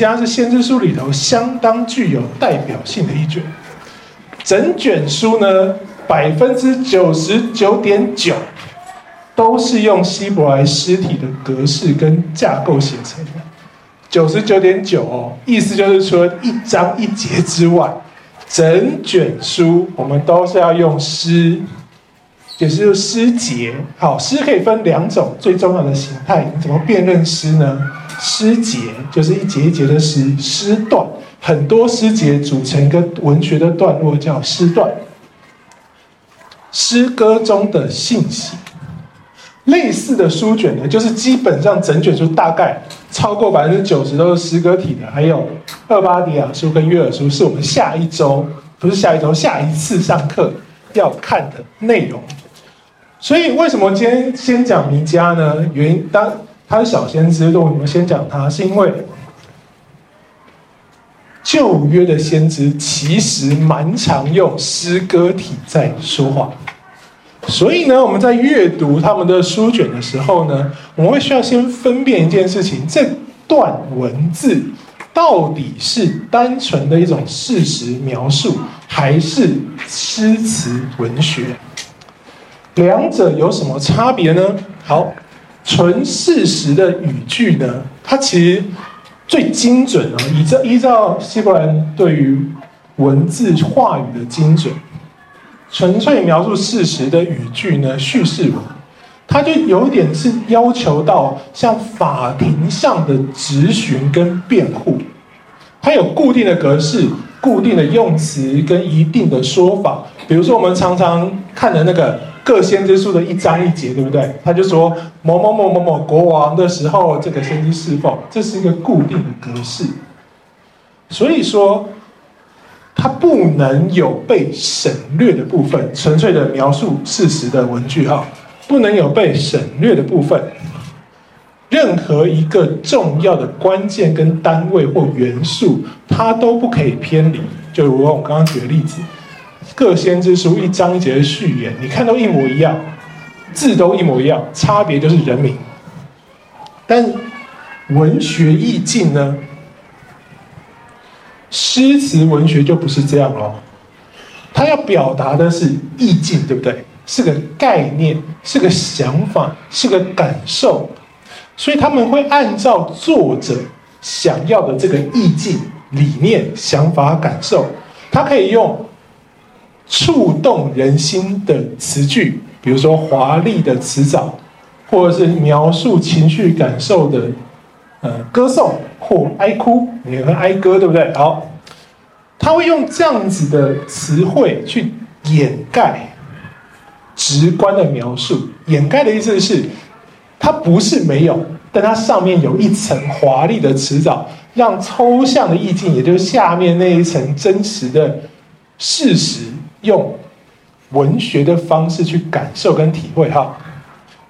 家是先知书里头相当具有代表性的一卷。整卷书呢，百分之九十九点九都是用希伯来诗体的格式跟架构写成的。九十九点九哦，意思就是说一章一节之外，整卷书我们都是要用诗，也是诗节。好，诗可以分两种最重要的形态，你怎么辨认诗呢？诗节就是一节一节的诗，诗段很多诗节组成一个文学的段落叫诗段，诗歌中的信息。类似的书卷呢，就是基本上整卷书大概超过百分之九十都是诗歌体的，还有厄巴底亚书跟约尔书，是我们下一周不是下一周下一次上课要看的内容。所以为什么今天先讲弥迦呢？原因当他是小先知，为什么先讲他？是因为旧约的先知其实蛮常用诗歌体在说话。所以呢，我们在阅读他们的书卷的时候呢，我们会需要先分辨一件事情：这段文字到底是单纯的一种事实描述，还是诗词文学？两者有什么差别呢？好，纯事实的语句呢，它其实最精准啊，依照依照希伯来人对于文字话语的精准。纯粹描述事实的语句呢，叙事文，它就有点是要求到像法庭上的质询跟辩护，它有固定的格式、固定的用词跟一定的说法。比如说，我们常常看的那个各先知书的一章一节，对不对？他就说某某某某某国王的时候，这个先知侍奉，这是一个固定的格式。所以说。它不能有被省略的部分，纯粹的描述事实的文句哈，不能有被省略的部分。任何一个重要的关键跟单位或元素，它都不可以偏离。就如我刚刚举的例子，各先知书一章节的序言，你看都一模一样，字都一模一样，差别就是人名。但文学意境呢？诗词文学就不是这样了，它要表达的是意境，对不对？是个概念，是个想法，是个感受，所以他们会按照作者想要的这个意境、理念、想法、感受，他可以用触动人心的词句，比如说华丽的词藻，或者是描述情绪感受的。呃，歌颂或哀哭，也和哀歌，对不对？好，他会用这样子的词汇去掩盖直观的描述。掩盖的意思是，它不是没有，但它上面有一层华丽的词藻，让抽象的意境，也就是下面那一层真实的事实，用文学的方式去感受跟体会。哈，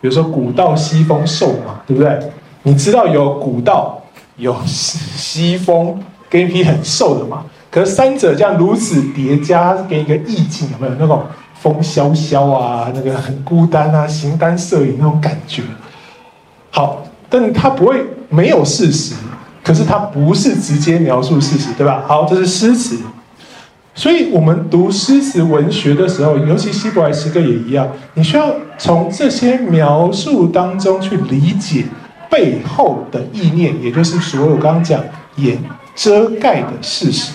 比如说古道西风瘦马，对不对？你知道有古道，有西风，跟一匹很瘦的马，可是三者这样如此叠加，给一个意境，有没有那种风萧萧啊，那个很孤单啊，形单色影那种感觉？好，但它不会没有事实，可是它不是直接描述事实，对吧？好，这是诗词，所以我们读诗词文学的时候，尤其希伯来诗歌也一样，你需要从这些描述当中去理解。背后的意念，也就是所有刚刚讲掩遮盖的事实，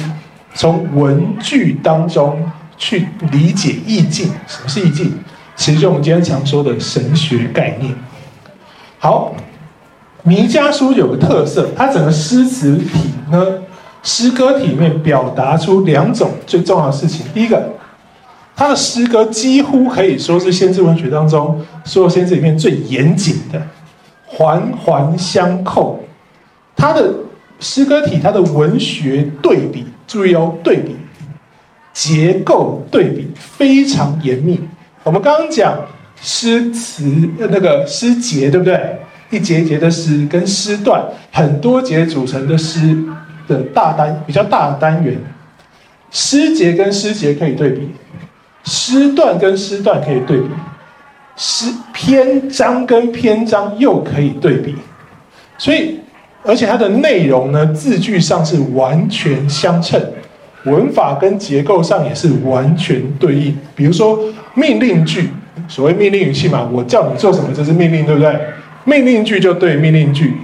从文句当中去理解意境。什么是意境？其实就我们今天常说的神学概念。好，弥迦书有个特色，它整个诗词体呢，诗歌体面表达出两种最重要的事情。第一个，它的诗歌几乎可以说是先知文学当中所有先知里面最严谨的。环环相扣，它的诗歌体，它的文学对比，注意哦，对比结构对比非常严密。我们刚刚讲诗词那个诗节，对不对？一节一节的诗跟诗段，很多节组成的诗的大单比较大的单元，诗节跟诗节可以对比，诗段跟诗段可以对比。诗篇章跟篇章又可以对比，所以而且它的内容呢，字句上是完全相称，文法跟结构上也是完全对应。比如说命令句，所谓命令语气嘛，我叫你做什么，这是命令，对不对？命令句就对命令句，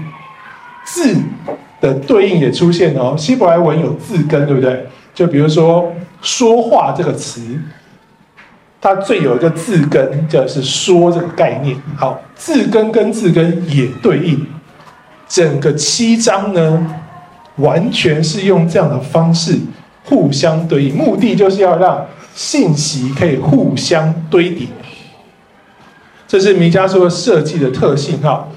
字的对应也出现哦。希伯来文有字根，对不对？就比如说说话这个词，它最有一个字根，就是说这个概念。好，字根跟字根也对应。整个七章呢，完全是用这样的方式互相对应，目的就是要让信息可以互相堆叠。这是弥迦书的设计的特性哈，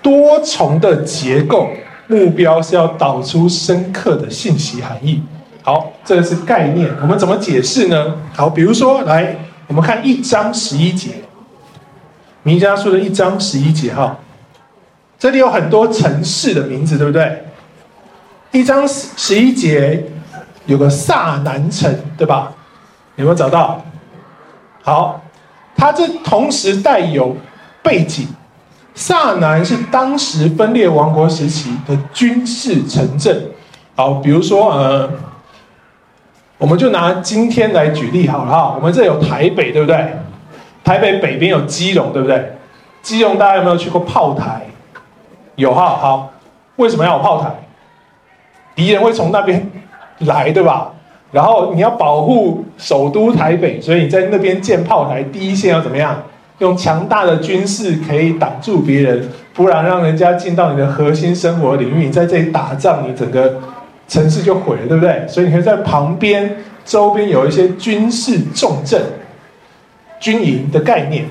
多重的结构，目标是要导出深刻的信息含义。好，这个是概念，我们怎么解释呢？好，比如说来，我们看一章十一节，弥迦书的一章十一节哈。这里有很多城市的名字，对不对？一章十一节有个萨南城，对吧？有没有找到？好，它这同时带有背景。萨南是当时分裂王国时期的军事城镇。好，比如说呃，我们就拿今天来举例好了哈。我们这有台北，对不对？台北北边有基隆，对不对？基隆大家有没有去过炮台？有哈好，为什么要有炮台？敌人会从那边来，对吧？然后你要保护首都台北，所以你在那边建炮台，第一线要怎么样？用强大的军事可以挡住别人，不然让人家进到你的核心生活领域，你在这里打仗，你整个城市就毁了，对不对？所以你可以在旁边周边有一些军事重镇、军营的概念。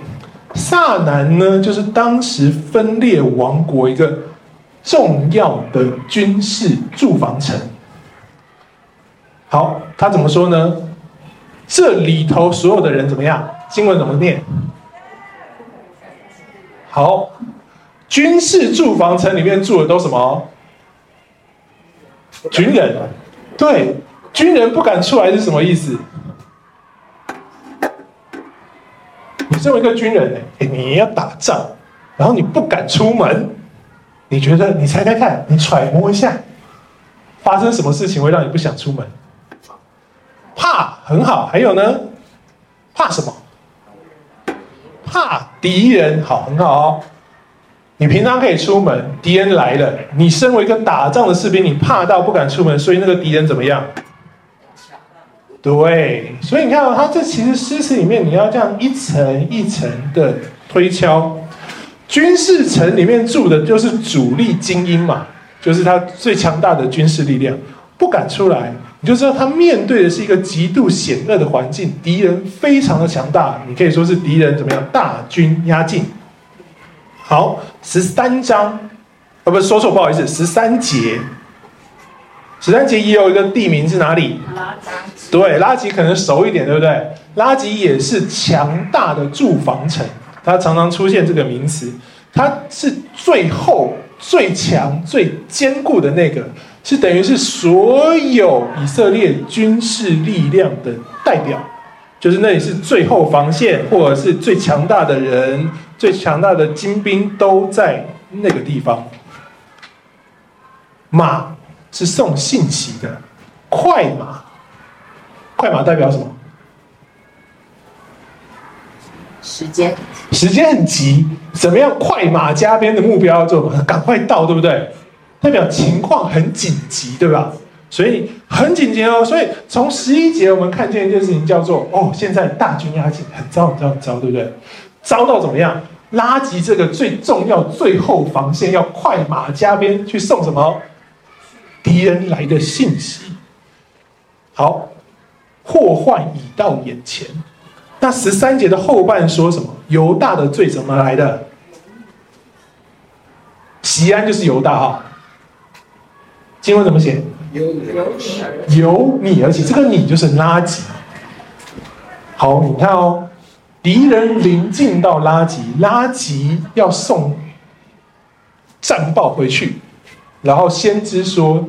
萨南呢，就是当时分裂王国一个重要的军事驻防城。好，他怎么说呢？这里头所有的人怎么样？经文怎么念？好，军事驻防城里面住的都什么？军人。对，军人不敢出来是什么意思？你身为一个军人呢，你要打仗，然后你不敢出门，你觉得你猜猜看，你揣摩一下，发生什么事情会让你不想出门？怕，很好。还有呢？怕什么？怕敌人。好，很好哦。你平常可以出门，敌人来了，你身为一个打仗的士兵，你怕到不敢出门，所以那个敌人怎么样？对，所以你看哦，他这其实诗词里面，你要这样一层一层的推敲。军事城里面住的就是主力精英嘛，就是他最强大的军事力量，不敢出来，你就知道他面对的是一个极度险恶的环境，敌人非常的强大，你可以说是敌人怎么样，大军压境。好，十三章，啊，不是说错，不好意思，十三节。十三节也有一个地名是哪里？拉吉。对，拉吉可能熟一点，对不对？拉吉也是强大的住房城，它常常出现这个名词。它是最后最强、最坚固的那个，是等于是所有以色列军事力量的代表，就是那里是最后防线，或者是最强大的人、最强大的精兵都在那个地方。马。是送信息的快马，快马代表什么？时间，时间很急，怎么样？快马加鞭的目标要做，赶快到，对不对？代表情况很紧急，对吧？所以很紧急哦。所以从十一节我们看见一件事情，叫做哦，现在大军压境，很糟，很糟，很糟，对不对？糟到怎么样？拉吉这个最重要、最后防线，要快马加鞭去送什么？敌人来的信息，好，祸患已到眼前。那十三节的后半说什么？犹大的罪怎么来的？西安就是犹大哈。经文怎么写？由你，由你而起，这个你就是拉吉。好，你看哦，敌人临近到拉吉，拉吉要送战报回去。然后先知说：“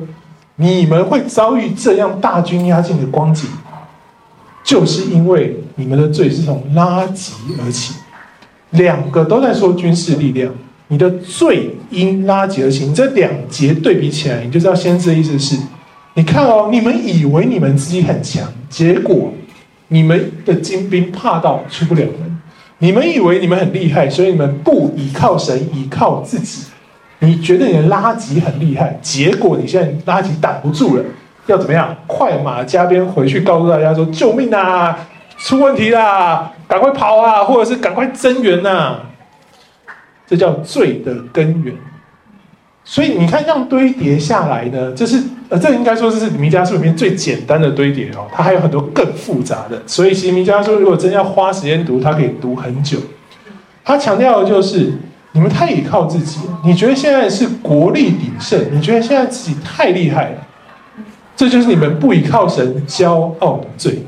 你们会遭遇这样大军压境的光景，就是因为你们的罪是从拉吉而起。两个都在说军事力量，你的罪因拉结而起，这两节对比起来，你就知道先知的意思是：你看哦，你们以为你们自己很强，结果你们的精兵怕到出不了门；你们以为你们很厉害，所以你们不倚靠神，倚靠自己。你觉得你的拉击很厉害，结果你现在拉击挡不住了，要怎么样？快马加鞭回去告诉大家说：救命啊！出问题啦！赶快跑啊！或者是赶快增援呐！这叫罪的根源。所以你看，这样堆叠下来呢，这是呃，这应该说这是弥迦书里面最简单的堆叠哦。它还有很多更复杂的。所以其实弥迦书如果真要花时间读，它可以读很久。他强调的就是，你们太依靠自己，你觉得现在是国力鼎盛，你觉得现在自己太厉害了，这就是你们不依靠神骄傲的罪。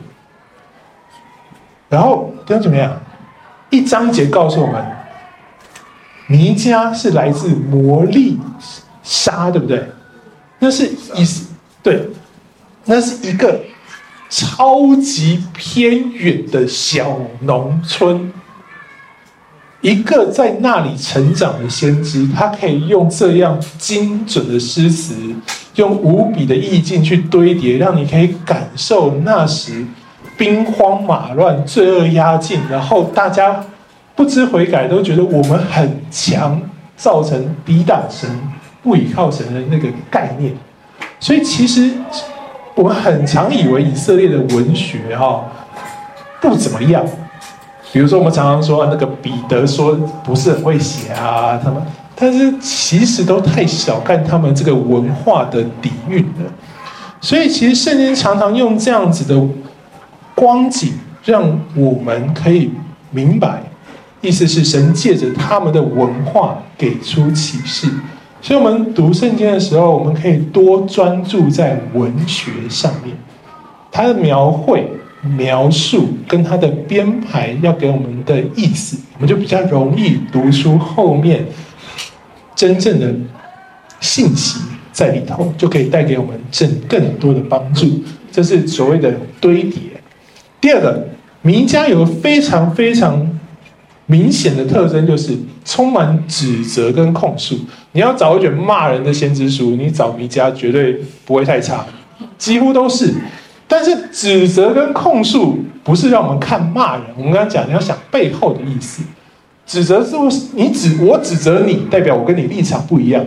然后弟兄姊妹啊，一章节告诉我们，弥迦是来自摩利沙，对不对？那是一对，那是一个超级偏远的小农村，一个在那里成长的先知，他可以用这样精准的诗词，用无比的意境去堆叠，让你可以感受那时。兵荒马乱，罪恶压境，然后大家不知悔改，都觉得我们很强，造成抵挡神、不倚靠神的那个概念。所以其实我们很常以为以色列的文学哈不怎么样。比如说我们常常说那个彼得说不是很会写啊，他们，但是其实都太小看他们这个文化的底蕴了。所以其实圣经常常用这样子的。光景让我们可以明白，意思是神借着他们的文化给出启示。所以，我们读圣经的时候，我们可以多专注在文学上面，它的描绘、描述跟它的编排要给我们的意思，我们就比较容易读出后面真正的信息在里头，就可以带给我们正更多的帮助。这是所谓的堆叠。第二个，名家有非常非常明显的特征，就是充满指责跟控诉。你要找一卷骂人的先知书，你找弥迦绝对不会太差，几乎都是。但是指责跟控诉不是让我们看骂人，我们刚刚讲，你要想背后的意思。指责是不是你指我指责你，代表我跟你立场不一样；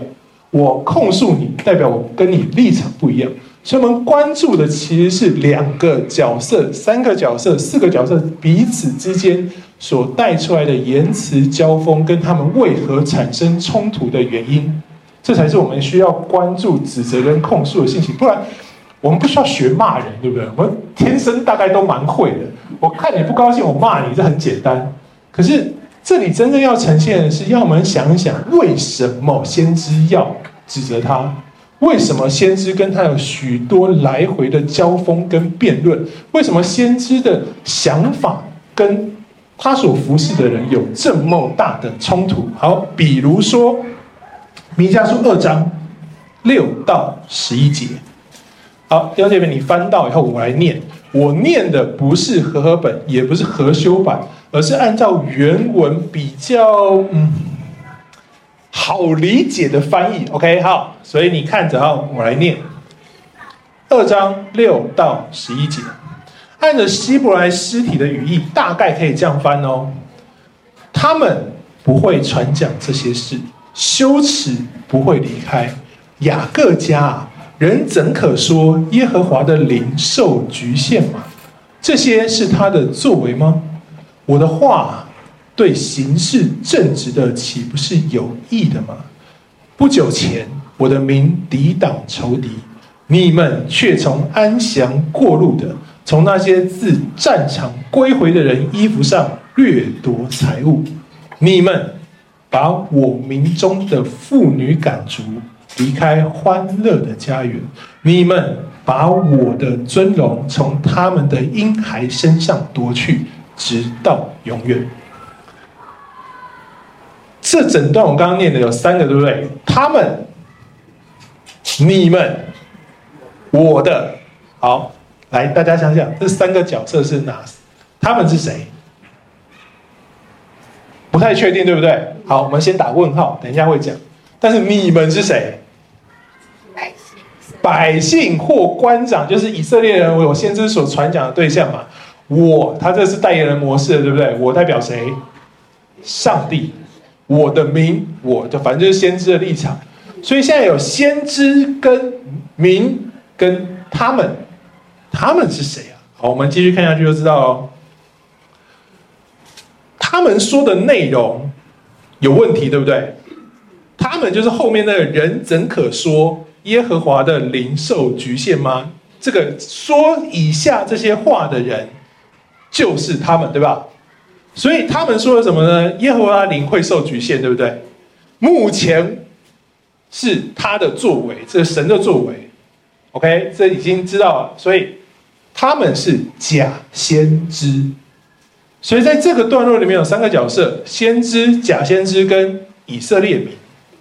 我控诉你，代表我跟你立场不一样。所以，我们关注的其实是两个角色、三个角色、四个角色彼此之间所带出来的言辞交锋，跟他们为何产生冲突的原因，这才是我们需要关注、指责跟控诉的信息。不然，我们不需要学骂人，对不对？我们天生大概都蛮会的。我看你不高兴，我骂你，这很简单。可是，这里真正要呈现的是，要我们想一想，为什么先知要指责他？为什么先知跟他有许多来回的交锋跟辩论？为什么先知的想法跟他所服侍的人有这么大的冲突？好，比如说《弥迦书》二章六到十一节。好，弟兄姐妹，你翻到以后，我来念。我念的不是和合本，也不是和修版，而是按照原文比较嗯。好理解的翻译，OK，好，所以你看着啊，我来念二章六到十一节，按着希伯来诗体的语义，大概可以这样翻哦。他们不会传讲这些事，羞耻不会离开雅各家，人怎可说耶和华的灵受局限吗？这些是他的作为吗？我的话。对行事正直的，岂不是有益的吗？不久前，我的民抵挡仇敌，你们却从安详过路的，从那些自战场归回的人衣服上掠夺财物。你们把我民中的妇女赶逐，离开欢乐的家园。你们把我的尊荣从他们的婴孩身上夺去，直到永远。这整段我刚刚念的有三个，对不对？他们、你们、我的，好，来，大家想想，这三个角色是哪？他们是谁？不太确定，对不对？好，我们先打问号，等一下会讲。但是你们是谁？百姓，百姓或官长，就是以色列人为我先知所传讲的对象嘛。我，他这是代言人模式，对不对？我代表谁？上帝。我的民，我的反正就是先知的立场。所以现在有先知跟民跟他们，他们是谁啊？好，我们继续看下去就知道哦。他们说的内容有问题，对不对？他们就是后面那个人，怎可说耶和华的灵受局限吗？这个说以下这些话的人，就是他们，对吧？所以他们说了什么呢？耶和华灵会受局限，对不对？目前是他的作为，这是神的作为。OK，这已经知道了。所以他们是假先知。所以在这个段落里面有三个角色：先知、假先知跟以色列民。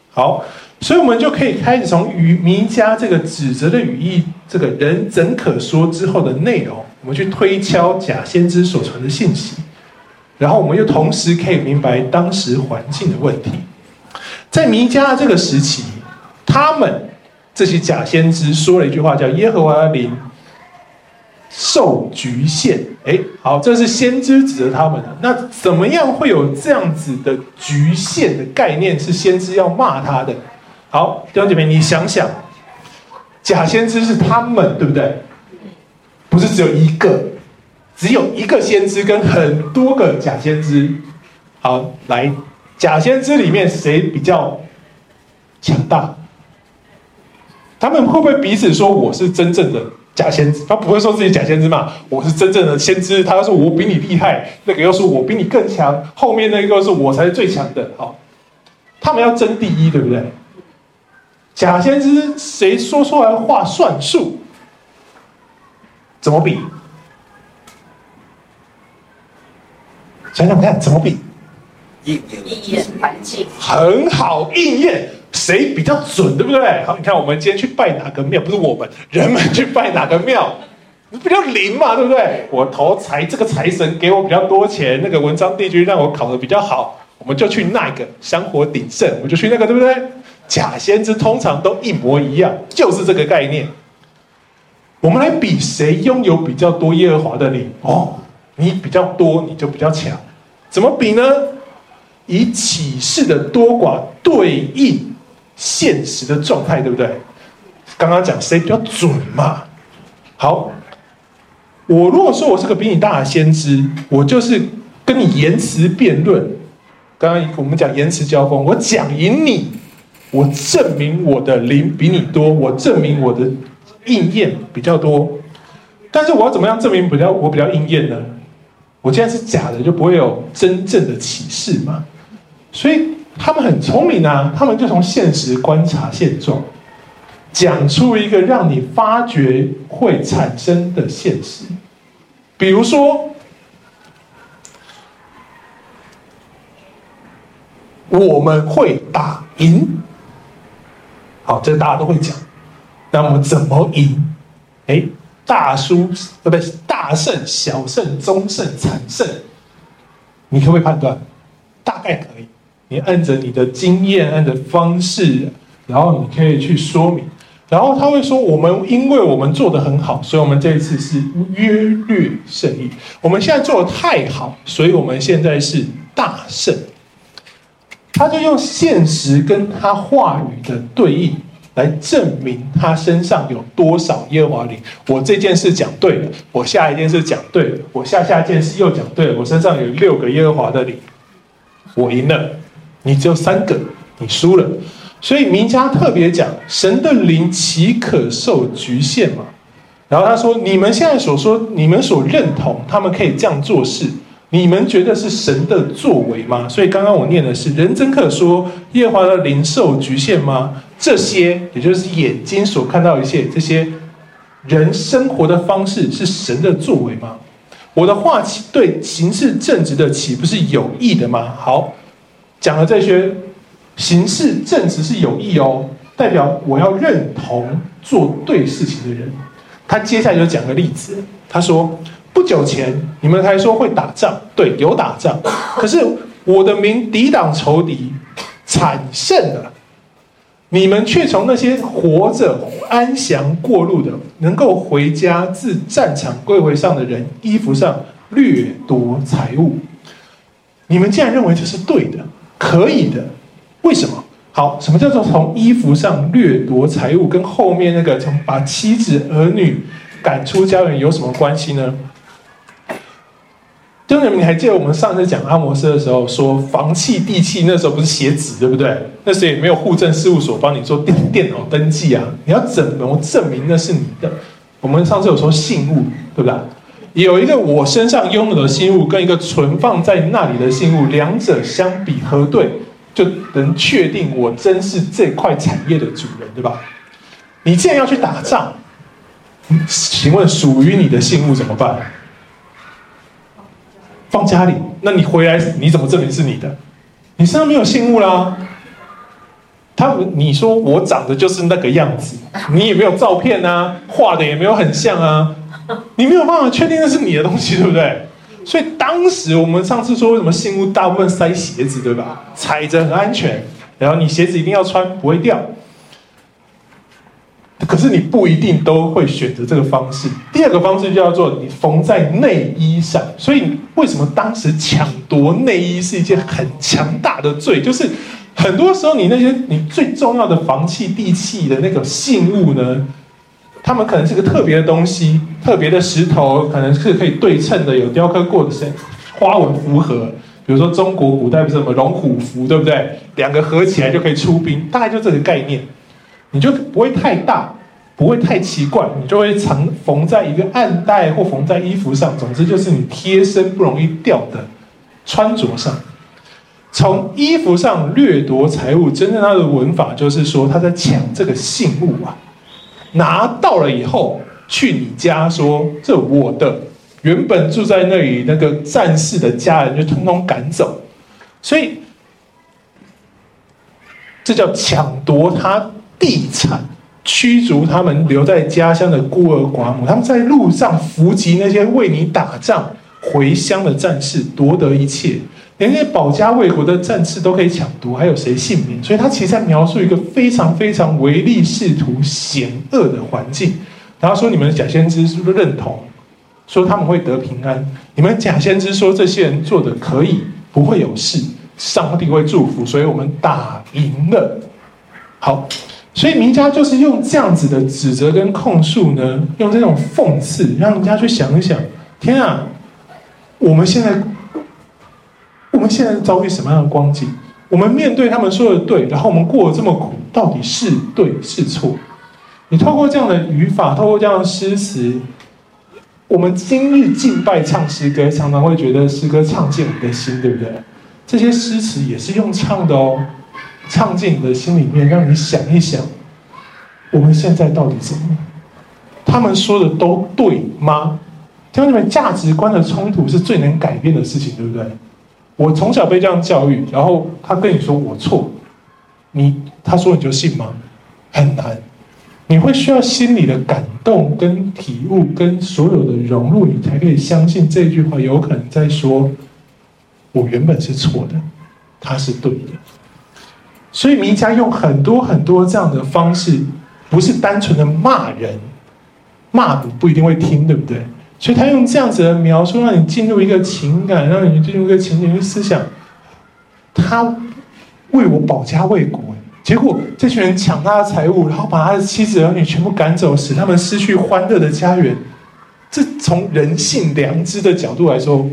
好，所以我们就可以开始从与弥迦这个指责的语义，这个人怎可说之后的内容，我们去推敲假先知所传的信息，然后我们又同时可以明白当时环境的问题。在弥迦这个时期，他们这些假先知说了一句话，叫“耶和华的灵”。受局限，哎，好，这是先知指责他们的。那怎么样会有这样子的局限的概念？是先知要骂他的。好，弟兄姐妹，你想想，假先知是他们，对不对？不是只有一个，只有一个先知跟很多个假先知。好，来，假先知里面谁比较强大？他们会不会彼此说我是真正的？假先知，他不会说自己假先知嘛？我是真正的先知。他说我比你厉害，那个又说我比你更强，后面那个又说我才是最强的。好，他们要争第一，对不对？假先知谁说出来话算数？怎么比？想想看，怎么比？应验环境很好，应验。谁比较准，对不对？好，你看我们今天去拜哪个庙？不是我们人们去拜哪个庙，比较灵嘛，对不对？我投财，这个财神给我比较多钱，那个文昌帝君让我考的比较好，我们就去那个香火鼎盛，我们就去那个，对不对？假先知通常都一模一样，就是这个概念。我们来比谁拥有比较多耶和华的灵哦，你比较多，你就比较强。怎么比呢？以启示的多寡对应。现实的状态对不对？刚刚讲谁比较准嘛？好，我如果说我是个比你大的先知，我就是跟你言辞辩论。刚刚我们讲言辞交锋，我讲赢你，我证明我的灵比你多，我证明我的应验比较多。但是我要怎么样证明比较我比较应验呢？我既然是假的，就不会有真正的启示嘛。所以。他们很聪明啊，他们就从现实观察现状，讲出一个让你发觉会产生的现实。比如说，我们会打赢。好，这大家都会讲。那我们怎么赢？哎，大输呃，不是大胜、小胜、中胜、惨胜，你可不可以判断？大概可以。你按着你的经验，按着方式，然后你可以去说明，然后他会说：我们因为我们做得很好，所以我们这一次是约略胜利。我们现在做得太好，所以我们现在是大胜。他就用现实跟他话语的对应来证明他身上有多少耶和华灵。我这件事讲对了，我下一件事讲对了，我下下件事又讲对了，我身上有六个耶和华的灵，我赢了。你只有三个，你输了。所以名家特别讲，神的灵岂可受局限吗？然后他说：你们现在所说，你们所认同，他们可以这样做事，你们觉得是神的作为吗？所以刚刚我念的是：人怎可说耶和华的灵受局限吗？这些也就是眼睛所看到一切，这些人生活的方式是神的作为吗？我的话对行事正直的岂不是有益的吗？好。讲了这些行事正直是有益哦，代表我要认同做对事情的人。他接下来就讲个例子，他说：不久前你们还说会打仗，对，有打仗，可是我的名抵挡仇敌，惨胜了。你们却从那些活着安详过路的，能够回家自战场归回上的人衣服上掠夺财物。你们竟然认为这是对的，可以的？为什么？好，什么叫做从衣服上掠夺财物？跟后面那个从把妻子儿女赶出家园有什么关系呢？兄弟们，你还记得我们上次讲阿摩斯的时候，说房契地契那时候不是写纸，对不对？那时候也没有户政事务所帮你做电电脑登记啊。你要怎么证明那是你的？我们上次有说信物，对不对？有一个我身上拥有的信物，跟一个存放在那里的信物，两者相比核对，就能确定我真是这块产业的主人，对吧？你既然要去打仗，请问属于你的信物怎么办？放家里，那你回来你怎么证明是你的？你身上没有信物啦。他，你说我长得就是那个样子，你也没有照片啊，画的也没有很像啊，你没有办法确定那是你的东西，对不对？所以当时我们上次说，为什么信物大部分塞鞋子，对吧？踩着很安全，然后你鞋子一定要穿，不会掉。可是你不一定都会选择这个方式。第二个方式叫做你缝在内衣上。所以为什么当时抢夺内衣是一件很强大的罪？就是很多时候你那些你最重要的房契地契的那个信物呢，他们可能是个特别的东西，特别的石头，可能是可以对称的，有雕刻过的，花纹符合。比如说中国古代不是什么龙虎符，对不对？两个合起来就可以出兵，大概就这个概念。你就不会太大，不会太奇怪，你就会常缝在一个暗袋或缝在衣服上。总之就是你贴身不容易掉的穿着上。从衣服上掠夺财物，真正它的文法就是说他在抢这个信物啊，拿到了以后去你家说这我的，原本住在那里那个战士的家人就通通赶走，所以这叫抢夺他。地产驱逐他们留在家乡的孤儿寡母，他们在路上伏击那些为你打仗回乡的战士，夺得一切，连那些保家卫国的战士都可以抢夺，还有谁幸免？所以他其实在描述一个非常非常唯利是图、险恶的环境。然后说你们假先知是不是认同？说他们会得平安？你们假先知说这些人做的可以，不会有事，上帝会祝福，所以我们打赢了。好。所以名家就是用这样子的指责跟控诉呢，用这种讽刺，让人家去想一想：天啊，我们现在，我们现在遭遇什么样的光景？我们面对他们说的对，然后我们过得这么苦，到底是对是错？你透过这样的语法，透过这样的诗词，我们今日敬拜唱诗歌，常常会觉得诗歌唱进我们的心，对不对？这些诗词也是用唱的哦。唱进你的心里面，让你想一想，我们现在到底怎么？他们说的都对吗？弟兄姊妹，价值观的冲突是最能改变的事情，对不对？我从小被这样教育，然后他跟你说我错，你他说你就信吗？很难，你会需要心里的感动跟体悟跟所有的融入，你才可以相信这句话有可能在说，我原本是错的，他是对的。所以弥迦用很多很多这样的方式，不是单纯的骂人，骂你不一定会听，对不对？所以他用这样子的描述，让你进入一个情感，让你进入一个情景去思想。他为我保家卫国，结果这群人抢他的财物，然后把他的妻子儿女全部赶走，使他们失去欢乐的家园。这从人性良知的角度来说，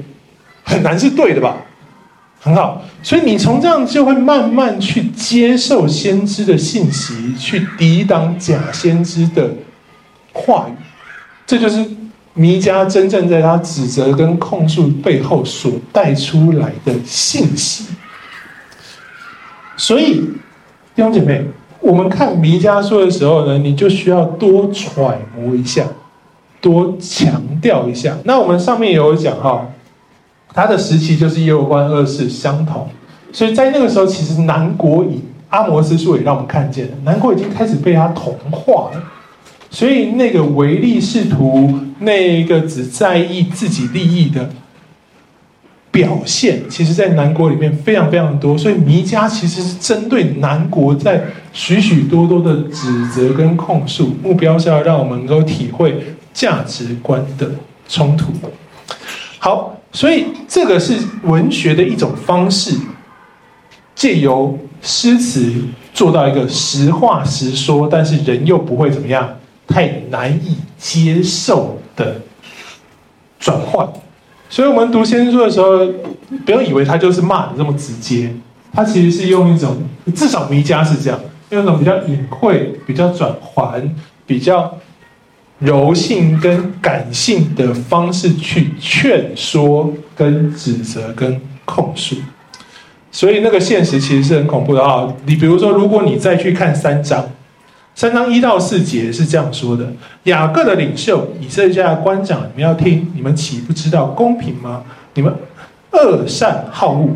很难是对的吧？很好，所以你从这样就会慢慢去接受先知的信息，去抵挡假先知的话语。这就是弥迦真正在他指责跟控诉背后所带出来的信息。所以弟兄姐妹，我们看弥迦说的时候呢，你就需要多揣摩一下，多强调一下。那我们上面也有讲哈。他的时期就是耶柔波安二世相同，所以在那个时候，其实南国以阿摩斯书也让我们看见了，南国已经开始被他同化了。所以那个唯利是图，那个只在意自己利益的表现，其实在南国里面非常非常多，所以弥迦其实是针对南国在许许多多的指责跟控诉，目标是要让我们能够体会价值观的冲突。好，所以这个是文学的一种方式，借由诗词做到一个实话实说，但是人又不会怎么样，太难以接受的转换。所以，我们读先知书的时候，不要以为他就是骂的这么直接，他其实是用一种，至少弥迦是这样，用一种比较隐晦、比较转圜、比较柔性跟感性的方式去劝说、跟指责、跟控诉。所以，那个现实其实是很恐怖的啊！你比如说，如果你再去看三章。三章一到四节是这样说的：雅各的领袖、以色列家的官长，你们要听，你们岂不知道公平吗？你们恶善好恶，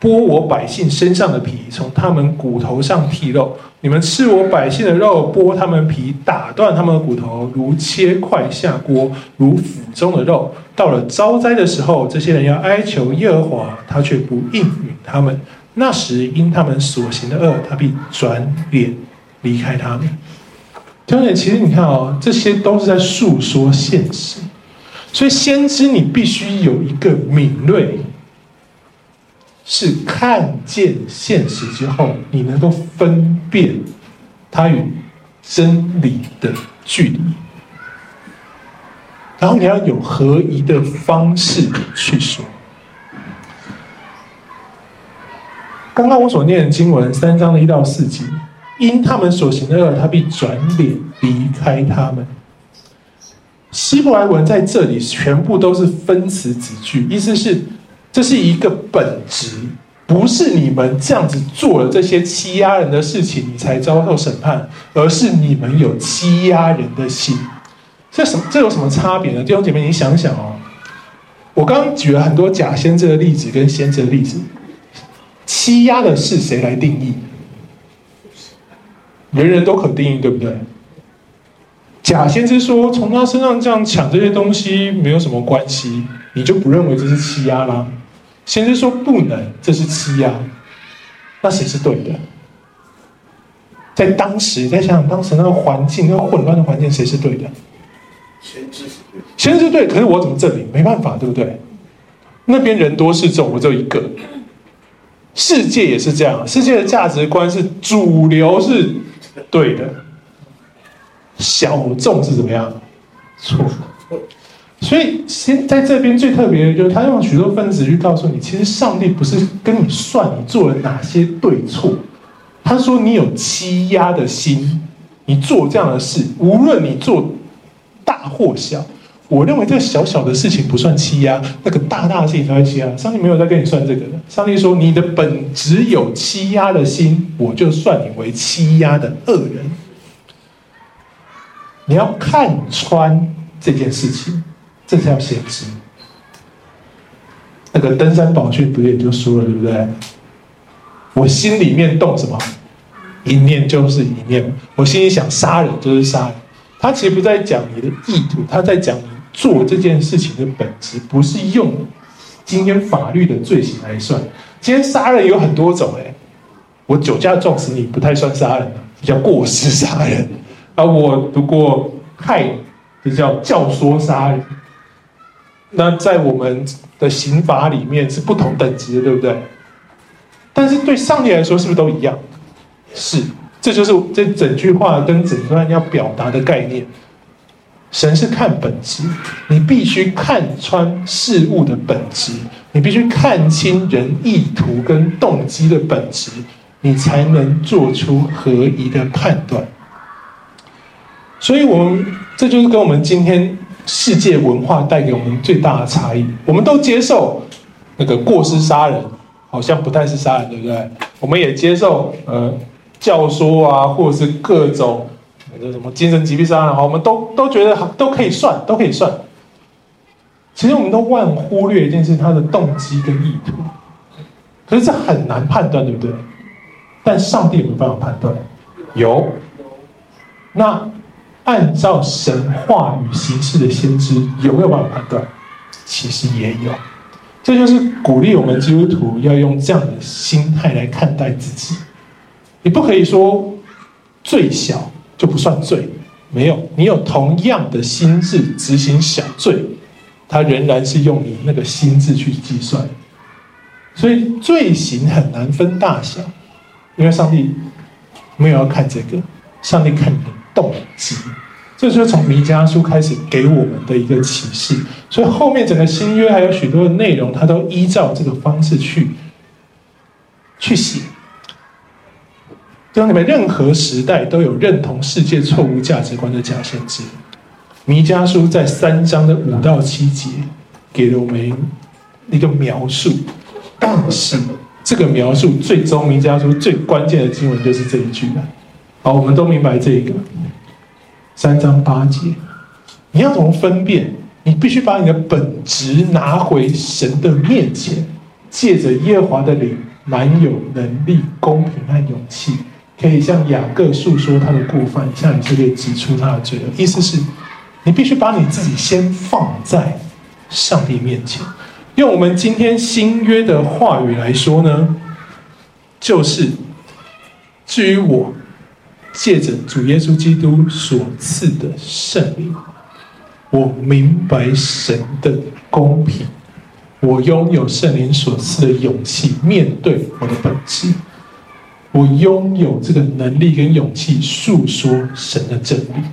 剥我百姓身上的皮，从他们骨头上剔肉。你们吃我百姓的肉，剥他们皮，打断他们的骨头，如切块下锅，如釜中的肉。到了遭灾的时候，这些人要哀求耶和华，他却不应允他们。那时因他们所行的恶，他必转脸。离开他们，兄弟，其实你看哦，这些都是在诉说现实，所以先知你必须有一个敏锐，是看见现实之后，你能够分变它与真理的距离，然后你要有合宜的方式去说。刚刚我所念的经文三章的一到四节。因他们所行的恶，他必转脸离开他们。希伯来文在这里全部都是分词子句，意思是这是一个本质，不是你们这样子做了这些欺压人的事情，你才遭受审判，而是你们有欺压人的心。这什么？这有什么差别呢？弟兄姐妹，你想想哦，我刚刚举了很多假先知的例子跟先知的例子，欺压的是谁来定义？人人都可定义，对不对？假先知说从他身上这样抢这些东西没有什么关系，你就不认为这是欺压啦？先知说不能，这是欺压，那谁是对的？在当时，再想想当时那个环境，那个混乱的环境，谁是对的？先知是对，先知对，可是我怎么证明？没办法，对不对？那边人多势众，我只有一个。世界也是这样，世界的价值观是主流是。对的，小众是怎么样？错。所以先在这边最特别的就是，他用许多分子去告诉你，其实上帝不是跟你算你做了哪些对错，他说你有欺压的心，你做这样的事，无论你做大或小。我认为这个小小的事情不算欺压，那个大大的事情才会欺压。上帝没有在跟你算这个的。上帝说：“你的本只有欺压的心，我就算你为欺压的恶人。”你要看穿这件事情，这才叫先知。那个登山宝训不也就说了，对不对？我心里面动什么，一念就是一念。我心里想杀人就是杀人。他其实不在讲你的意图，他在讲你。做这件事情的本质不是用今天法律的罪行来算。今天杀人有很多种，哎，我酒驾撞死你不太算杀人，比较过失杀人。而我如果害，就叫教唆杀人。那在我们的刑法里面是不同等级的，对不对？但是对上帝来说，是不是都一样？是，这就是这整句话跟整段要表达的概念。神是看本质，你必须看穿事物的本质，你必须看清人意图跟动机的本质，你才能做出合宜的判断。所以，我们这就是跟我们今天世界文化带给我们最大的差异。我们都接受那个过失杀人，好像不太是杀人，对不对？我们也接受呃教唆啊，或者是各种。这什么精神疾病杀人，我们都都觉得都可以算，都可以算。其实我们都忘忽略一件事，他的动机跟意图。可是这很难判断，对不对？但上帝有没有办法判断？有。那按照神话与形式的先知有没有办法判断？其实也有。这就是鼓励我们基督徒要用这样的心态来看待自己。你不可以说罪小就不算罪，没有，你有同样的心智执行小罪，他仍然是用你那个心智去计算。所以罪行很难分大小，因为上帝没有要看这个，上帝看你的动机。这就是从弥迦书开始给我们的一个启示，所以后面整个新约还有许多的内容，它都依照这个方式去去写。兄弟们，任何时代都有认同世界错误价值观的假先知。弥迦书在三章的五到七节给了我们一个描述，但是这个描述最终弥迦书最关键的经文就是这一句了。好，我们都明白这个。三章八节，你要怎么分辨？你必须把你的本质拿回神的面前，借着耶和华的灵，满有能力、公平和勇气，可以向雅各诉说他的过犯，向以色列指出他的罪恶。意思是，你必须把你自己先放在上帝面前。用我们今天新约的话语来说呢，就是至于我。借着主耶稣基督所赐的圣灵，我明白神的公平，我拥有圣灵所赐的勇气面对我的本质，我拥有这个能力跟勇气诉说神的真理。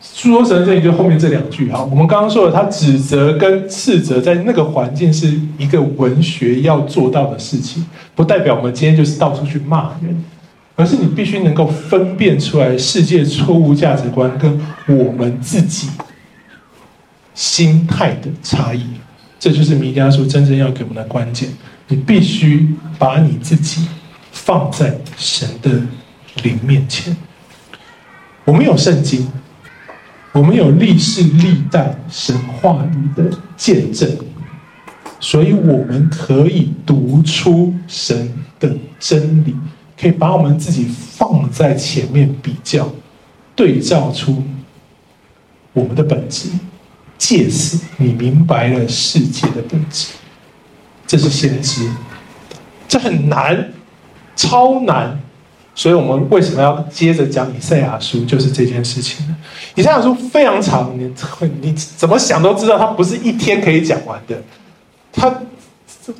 诉说神的真理，就后面这两句哈。我们刚刚说了，他指责跟斥责，在那个环境是一个文学要做到的事情，不代表我们今天就是到处去骂人。而是你必须能够分辨出来世界错误价值观跟我们自己心态的差异，这就是弥迦书真正要给我们的关键。你必须把你自己放在神的灵面前。我们有圣经，我们有历世历代神话语的见证，所以我们可以读出神的真理。可以把我们自己放在前面比较，对照出我们的本质，借此你明白了世界的本质。这是先知，这很难，超难。所以我们为什么要接着讲以赛亚书？就是这件事情呢。以赛亚书非常长，你你怎么想都知道，它不是一天可以讲完的，它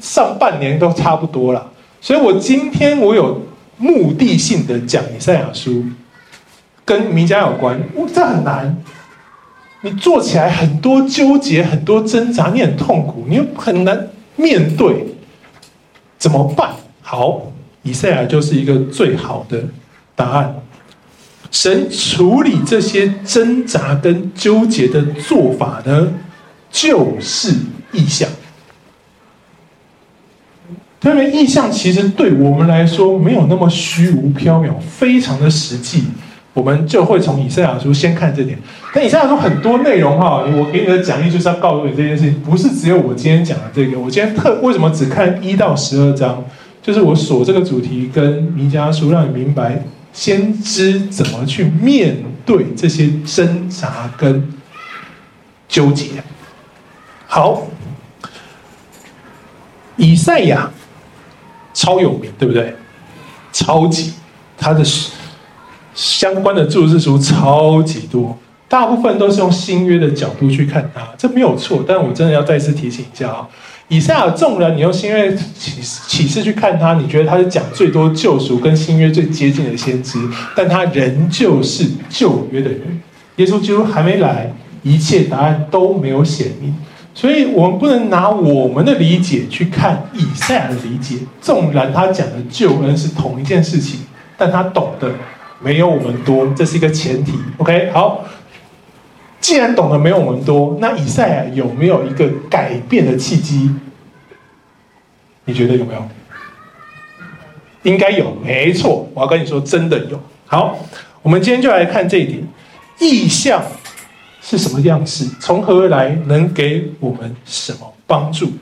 上半年都差不多了。所以我今天我有。目的性的讲以赛亚书，跟弥迦有关，这很难。你做起来很多纠结，很多挣扎，你很痛苦，你又很难面对，怎么办？好，以赛亚就是一个最好的答案。神处理这些挣扎跟纠结的做法呢，就是异象。因为意象其实对我们来说没有那么虚无缥缈，非常的实际。我们就会从以赛亚书先看这点。但以赛亚书很多内容哈，我给你的讲义就是要告诉你这件事情，不是只有我今天讲的这个。我今天特为什么只看一到十二章？就是我锁这个主题跟弥迦书，让你明白先知怎么去面对这些挣扎跟纠结。好，以赛亚。超有名，对不对？超级，他的相关的注释书超级多，大部分都是用新约的角度去看他，这没有错。但我真的要再次提醒一下啊，以赛亚众人，你用新约启启示去看他，你觉得他是讲最多救赎跟新约最接近的先知，但他仍旧是旧约的人。耶稣基督还没来，一切答案都没有显明。所以我们不能拿我们的理解去看以赛亚的理解，纵然他讲的救恩是同一件事情，但他懂得没有我们多，这是一个前提。OK，好，既然懂得没有我们多，那以赛亚有没有一个改变的契机？你觉得有没有？应该有，没错。我要跟你说，真的有。好，我们今天就来看这一点，意象。是什么样式？从何而来？能给我们什么帮助？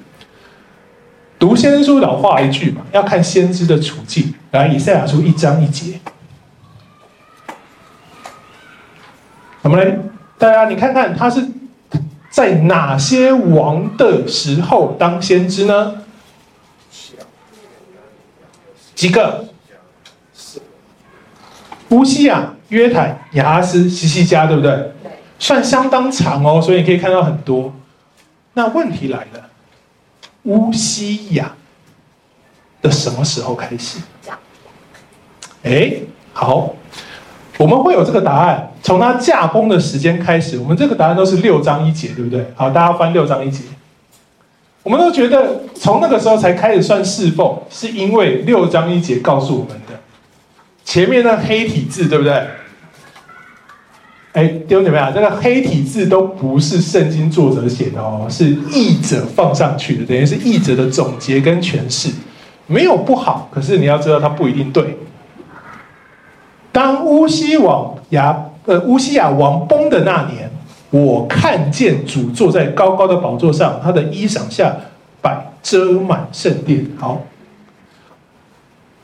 读先知书老话一句嘛，要看先知的处境。来，以赛亚书一章一节，我们来，大家你看看，他是在哪些王的时候当先知呢？几个？乌西亚、约坦、亚哈斯、西西家，对不对？算相当长哦，所以你可以看到很多。那问题来了，乌西亚的什么时候开始？哎，好，我们会有这个答案。从他驾崩的时间开始，我们这个答案都是六章一节，对不对？好，大家翻六章一节。我们都觉得从那个时候才开始算侍奉，是因为六章一节告诉我们的。前面那黑体字，对不对？哎，弟兄姊妹啊，这个黑体字都不是圣经作者写的哦，是译者放上去的，等于是译者的总结跟诠释，没有不好，可是你要知道它不一定对。当乌西王亚呃乌西亚王崩的那年，我看见主坐在高高的宝座上，他的衣裳下摆遮满圣殿。好，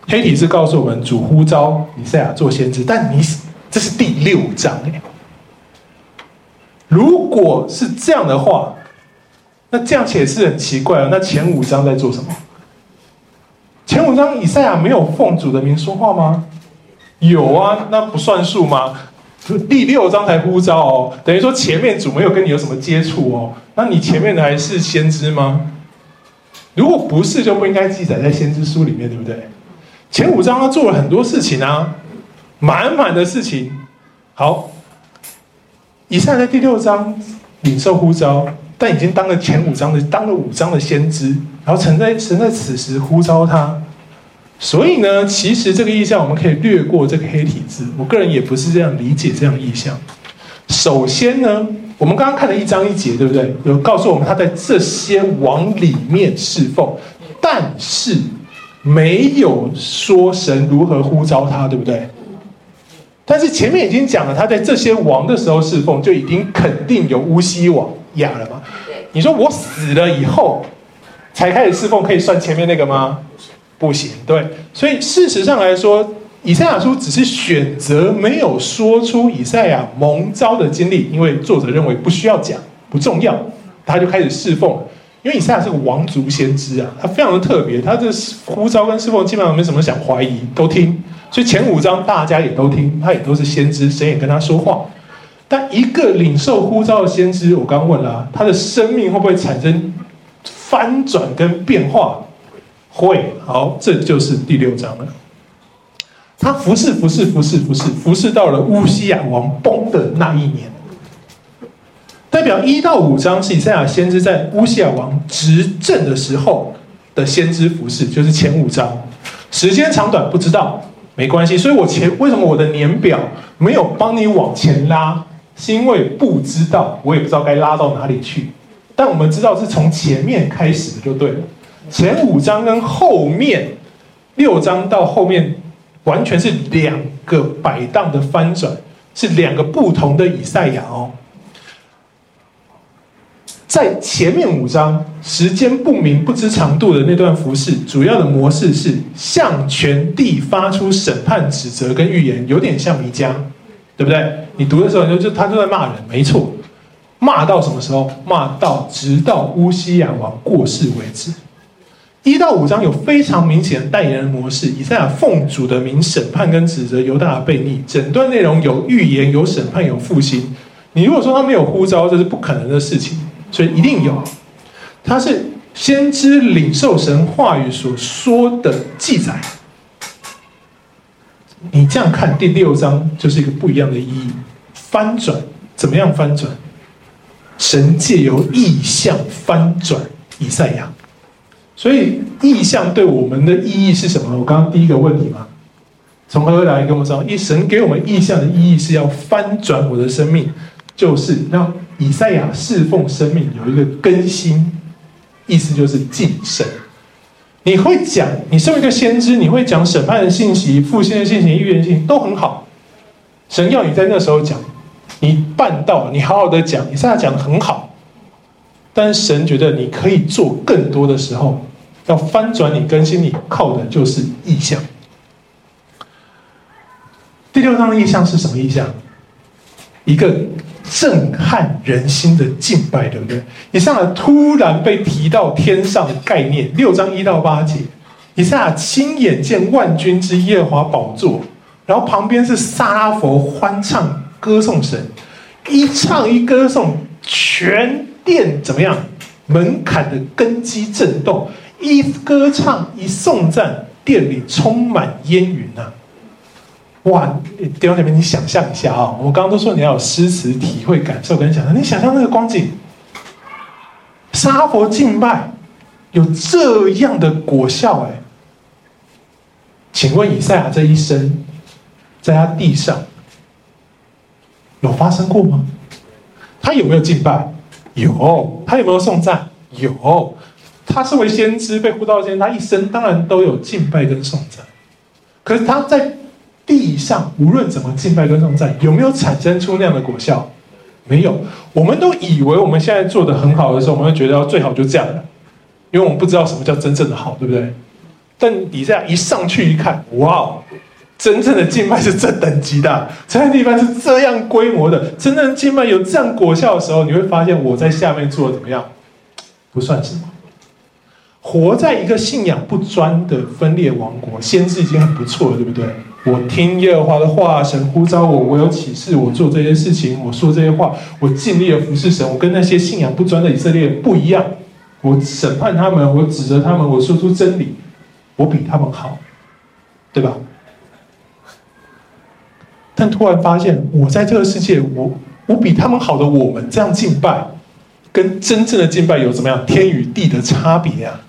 黑体字告诉我们主呼召以赛亚做先知，但你这是第六章哎。如果是这样的话，那这样解释很奇怪啊。那前五章在做什么？前五章以赛亚没有奉主的名说话吗？有啊，那不算数吗？第六章才呼召哦，等于说前面主没有跟你有什么接触哦。那你前面的还是先知吗？如果不是，就不应该记载在先知书里面，对不对？前五章他做了很多事情啊，满满的事情。好。以赛在第六章领受呼召，但已经当了前五章的，当了五章的先知，然后神在神在此时呼召他，所以呢，其实这个意象我们可以略过这个黑体字。我个人也不是这样理解这样意象。首先呢，我们刚刚看了一章一节，对不对？有告诉我们他在这些王里面侍奉，但是没有说神如何呼召他，对不对？但是前面已经讲了，他在这些王的时候侍奉，就已经肯定有乌西王亚了嘛？你说我死了以后才开始侍奉，可以算前面那个吗？不行，对。所以事实上来说，以赛亚书只是选择没有说出以赛亚蒙召的经历，因为作者认为不需要讲，不重要，他就开始侍奉。因为以赛亚是个王族先知啊，他非常的特别，他这呼召跟侍奉基本上没什么想怀疑，都听。所以前五章大家也都听，他也都是先知，谁也跟他说话。但一个领受呼召的先知，我刚问了，他的生命会不会产生翻转跟变化？会。好，这就是第六章了。他服侍、服侍、服侍、服侍，服侍到了乌西亚王崩的那一年。代表一到五章是以赛亚先知在乌西亚王执政的时候的先知服侍，就是前五章。时间长短不知道。没关系，所以我前为什么我的年表没有帮你往前拉，是因为不知道，我也不知道该拉到哪里去。但我们知道是从前面开始的就对了，前五章跟后面六章到后面完全是两个摆荡的翻转，是两个不同的以赛亚哦。在前面五章时间不明、不知长度的那段服饰，主要的模式是向全地发出审判、指责跟预言，有点像弥迦，对不对？你读的时候就就他就在骂人，没错，骂到什么时候？骂到直到乌西亚王过世为止。一到五章有非常明显的代言人模式，以赛亚奉主的名审判跟指责犹大的悖逆，整段内容有预言、有审判、有复兴。你如果说他没有呼召，这是不可能的事情。所以一定有，他是先知领受神话语所说的记载。你这样看第六章就是一个不一样的意义，翻转怎么样翻转？神借由意象翻转以赛亚，所以意象对我们的意义是什么？我刚刚第一个问题嘛，从何而来？跟我们说，一神给我们意象的意义是要翻转我的生命，就是让。以赛亚侍奉生命有一个更新，意思就是晋升。你会讲，你身为一个先知，你会讲审判的信息、复兴的信息、预言信息都很好。神要你在那时候讲，你办到，你好好的讲，以赛亚讲得很好。但是神觉得你可以做更多的时候，要翻转你、更新你，靠的就是意象。第六章的意象是什么意象？一个。震撼人心的敬拜，对不对？以赛亚突然被提到天上的概念，六章一到八节，以赛亚亲眼见万军之耶和华宝座，然后旁边是撒拉弗欢唱歌颂神，一唱一歌颂，全殿怎么样？门槛的根基震动，一歌唱一颂赞，殿里充满烟云啊！哇，弟兄姐妹，你想象一下啊、哦！我刚刚都说你要有诗词体会、感受跟想象，你想象那个光景，沙佛敬拜有这样的果效哎！请问以赛亚这一生，在他地上有发生过吗？他有没有敬拜？有。他有没有送赞？有。他是为先知被呼到先，他一生当然都有敬拜跟送赞。可是他在。地上无论怎么敬拜跟颂赞，有没有产生出那样的果效？没有。我们都以为我们现在做得很好的时候，我们会觉得最好就这样了，因为我们不知道什么叫真正的好，对不对？但底下一上去一看，哇哦，真正的敬拜是这等级的，这样地方是这样规模的，真正的敬拜有这样果效的时候，你会发现我在下面做的怎么样？不算什么。活在一个信仰不专的分裂王国，先知已经很不错了，对不对？我听耶和华的话，神呼召我，我有启示，我做这些事情，我说这些话，我尽力的服侍神。我跟那些信仰不专的以色列不一样，我审判他们，我指责他们，我说出真理，我比他们好，对吧？但突然发现，我在这个世界，我我比他们好的，我们这样敬拜，跟真正的敬拜有怎么样天与地的差别啊？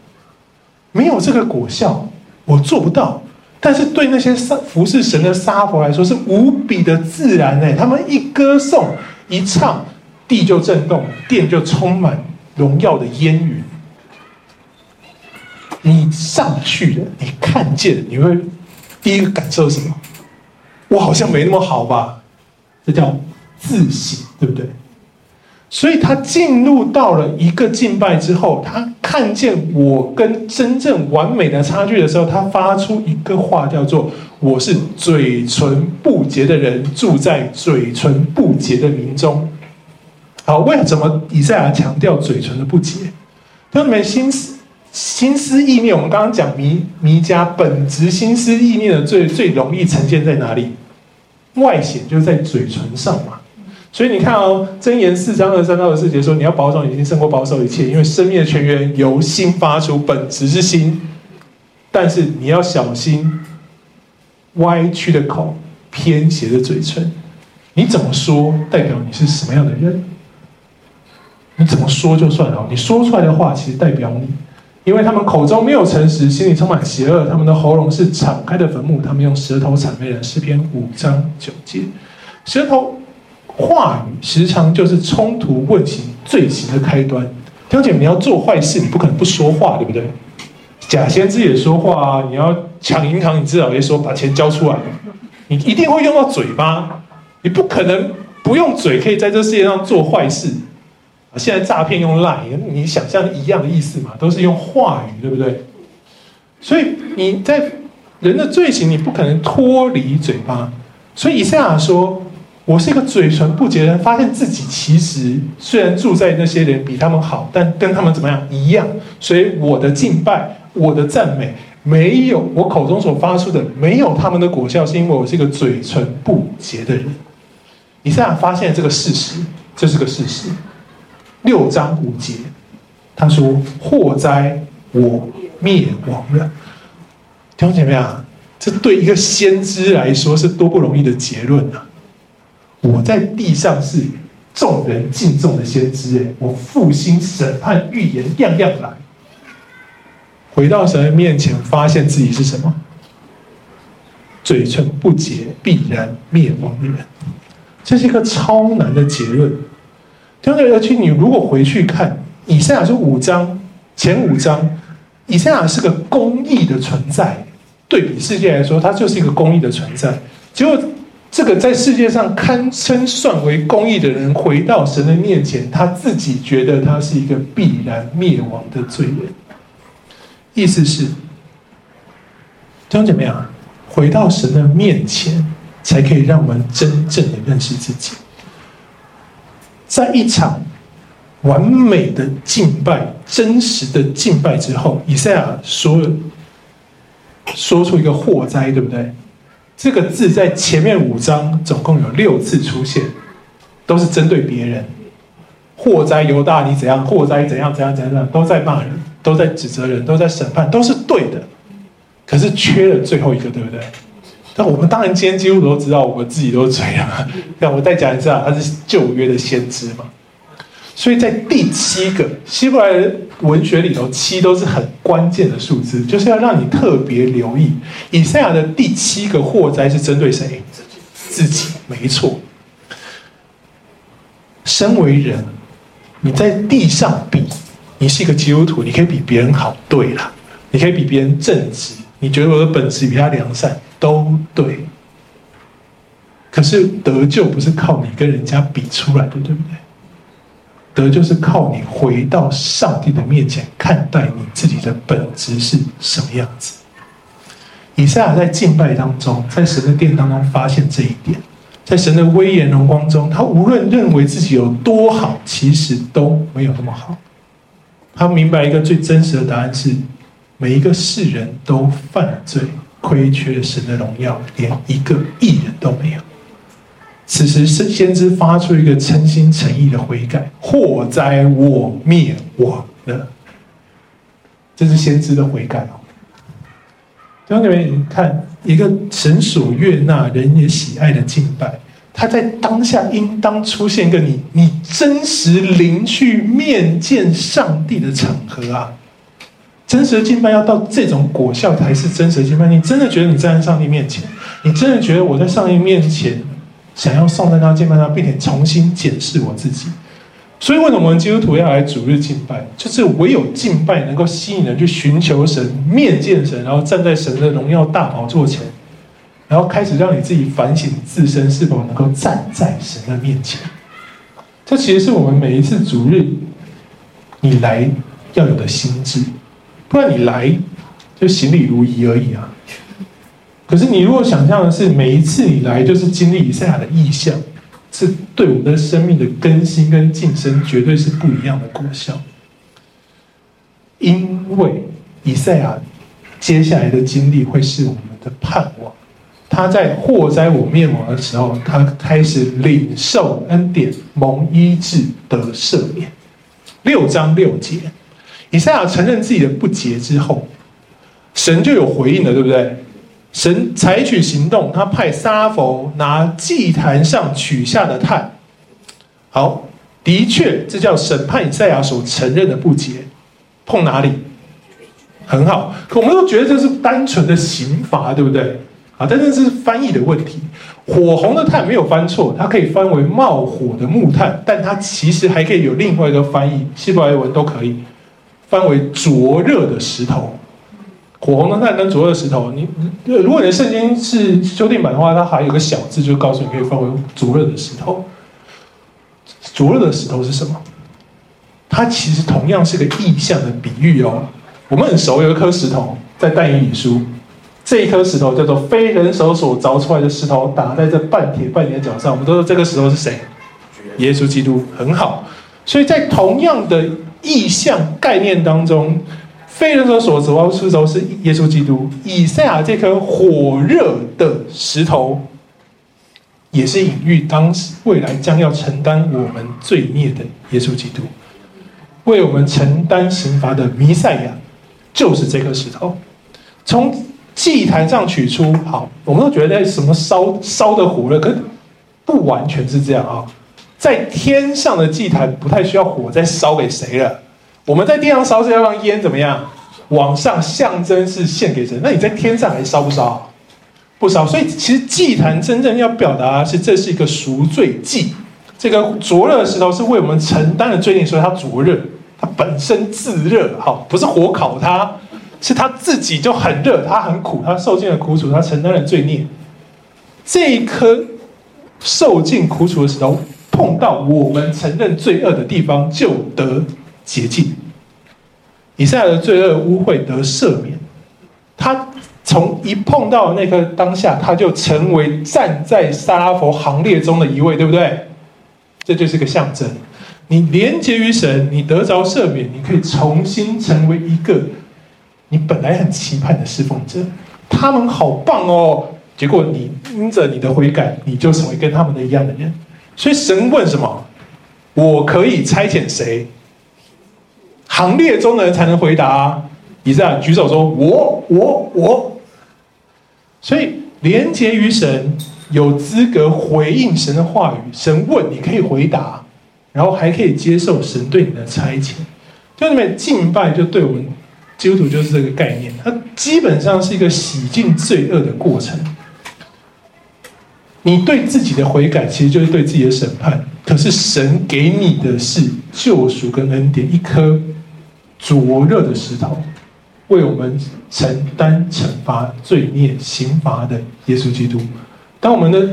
没有这个果效，我做不到。但是对那些服侍神的沙佛来说是无比的自然哎，他们一歌颂一唱，地就震动，殿就充满荣耀的烟云。你上去了，你看见，你会第一个感受什么？我好像没那么好吧？这叫自省，对不对？所以他进入到了一个敬拜之后，他看见我跟真正完美的差距的时候，他发出一个话，叫做“我是嘴唇不洁的人，住在嘴唇不洁的民中”。好，为什么以赛亚强调嘴唇的不洁？他们心思心思意念，我们刚刚讲弥弥迦本质心思意念的最最容易呈现在哪里？外显就在嘴唇上嘛。所以你看哦，《箴言》四章二三到四节说，你要保守你心，胜过保守一切，因为生命的泉源由心发出，本质是心。但是你要小心歪曲的口、偏斜的嘴唇。你怎么说，代表你是什么样的人？你怎么说就算了，你说出来的话，其实代表你，因为他们口中没有诚实，心里充满邪恶，他们的喉咙是敞开的坟墓，他们用舌头谄媚人。诗篇五章九节，舌头。话语时常就是冲突问题罪行的开端。弟兄姐，你要做坏事，你不可能不说话，对不对？假先知也说话啊。你要抢银行，你至少也说把钱交出来。你一定会用到嘴巴，你不可能不用嘴，可以在这世界上做坏事。啊，现在诈骗用赖你想象一样的意思嘛？都是用话语，对不对？所以你在人的罪行，你不可能脱离嘴巴。所以以赛亚说。我是一个嘴唇不洁的人，发现自己其实虽然住在那些人比他们好，但跟他们怎么样一样。所以我的敬拜，我的赞美，没有我口中所发出的，没有他们的果效，是因为我是一个嘴唇不洁的人。以赛亚发现这个事实，这是个事实。六章五节，他说：“祸灾，我灭亡了。”弟兄姐妹啊，这对一个先知来说是多不容易的结论啊！我在地上是众人敬重的先知，哎，我复兴审判预言样样来。回到神面前，发现自己是什么？嘴唇不洁，必然灭亡的人。这是一个超难的结论。对不对？而且你如果回去看以赛亚书五章前五章，以赛亚是个公义的存在，对比世界来说，他就是一个公义的存在。结果。这个在世界上堪称算为公义的人，回到神的面前，他自己觉得他是一个必然灭亡的罪人。意思是，弟兄姐妹啊，回到神的面前，才可以让我们真正的认识自己。在一场完美的敬拜、真实的敬拜之后，以赛亚说说出一个祸灾，对不对？这个字在前面五章总共有六次出现，都是针对别人。祸灾犹大，你怎样？祸灾怎样？怎样？怎样？都在骂人，都在指责人，都在审判，都是对的。可是缺了最后一个，对不对？那我们当然今天几乎都知道，我们自己都这样。那我再讲一下，他是旧约的先知嘛。所以在第七个希伯来文学里头，七都是很关键的数字，就是要让你特别留意。以赛亚的第七个祸灾是针对谁？自己，没错。身为人，你在地上比，你是一个基督徒，你可以比别人好，对了，你可以比别人正直，你觉得我的本质比他良善，都对。可是得救不是靠你跟人家比出来的，对不对？德就是靠你回到上帝的面前，看待你自己的本质是什么样子。以赛亚在敬拜当中，在神的殿当中发现这一点，在神的威严荣光中，他无论认为自己有多好，其实都没有那么好。他明白一个最真实的答案是：每一个世人都犯罪，亏缺神的荣耀，连一个义人都没有。此时，先知发出一个诚心诚意的悔改：“祸灾，我灭亡了。”这是先知的悔改哦。弟兄姊妹，你看一个神所悦纳、人也喜爱的敬拜，他在当下应当出现一个你你真实临去面见上帝的场合啊！真实的敬拜要到这种果效才是真实的敬拜。你真的觉得你站在上帝面前？你真的觉得我在上帝面前？想要颂赞他、敬拜他，并且重新检视我自己。所以，为什么我们基督徒要来主日敬拜？就是唯有敬拜能够吸引人去寻求神、面见神，然后站在神的荣耀大宝座前，然后开始让你自己反省自身是否能够站在神的面前。这其实是我们每一次主日你来要有的心智，不然你来就行礼如仪而已啊。可是，你如果想象的是每一次你来就是经历以赛亚的异象，是对我们的生命的更新跟晋升，绝对是不一样的果效。因为以赛亚接下来的经历会是我们的盼望。他在祸灾我灭亡的时候，他开始领受恩典，蒙医治得赦免。六章六节，以赛亚承认自己的不洁之后，神就有回应了，对不对？神采取行动，他派撒拉弗拿祭坛上取下的炭。好，的确，这叫审判以赛亚所承认的不洁。碰哪里？很好。可我们都觉得这是单纯的刑罚，对不对？啊，但是这是翻译的问题。火红的炭没有翻错，它可以翻为冒火的木炭，但它其实还可以有另外一个翻译，希伯来文都可以翻为灼热的石头。火红的炭跟灼热的石头，你如果你的圣经是修订版的话，它还有个小字，就告诉你可以放为灼热的石头。灼热的石头是什么？它其实同样是个意象的比喻哦。我们很熟，有一颗石头在但以理书，这一颗石头叫做非人手所凿出来的石头，打在这半铁半泥的脚上。我们都说这个石头是谁？耶稣基督。很好，所以在同样的意象概念当中。非人手所指望出的是耶稣基督，以赛亚这颗火热的石头，也是隐喻当时未来将要承担我们罪孽的耶稣基督，为我们承担刑罚的弥赛亚，就是这颗石头。从祭坛上取出，好，我们都觉得什么烧烧的火热，可不完全是这样啊，在天上的祭坛不太需要火再烧给谁了。我们在地上烧是要让烟怎么样往上，象征是献给神。那你在天上还烧不烧？不烧。所以其实祭坛真正要表达的是，这是一个赎罪祭。这个灼热的石头是为我们承担了罪孽，所以它灼热，它本身自热。好，不是火烤它，是它自己就很热，它很苦，它受尽了苦楚，它承担了罪孽。这一颗受尽苦楚的石头，碰到我们承认罪恶的地方，就得。洁净，以赛亚的罪恶污秽得赦免。他从一碰到那个当下，他就成为站在撒拉佛行列中的一位，对不对？这就是个象征。你连接于神，你得着赦免，你可以重新成为一个你本来很期盼的侍奉者。他们好棒哦！结果你因着你的悔改，你就成为跟他们的一样的人。所以神问什么？我可以差遣谁？行列中的人才能回答。以赛亚举手说：“我，我，我。”所以连接于神，有资格回应神的话语。神问，你可以回答，然后还可以接受神对你的差遣。就里面敬拜，就对我们基督徒就是这个概念。它基本上是一个洗净罪恶的过程。你对自己的悔改，其实就是对自己的审判。可是神给你的是救赎跟恩典，一颗灼热的石头。为我们承担惩罚、罪孽、刑罚的耶稣基督，当我们的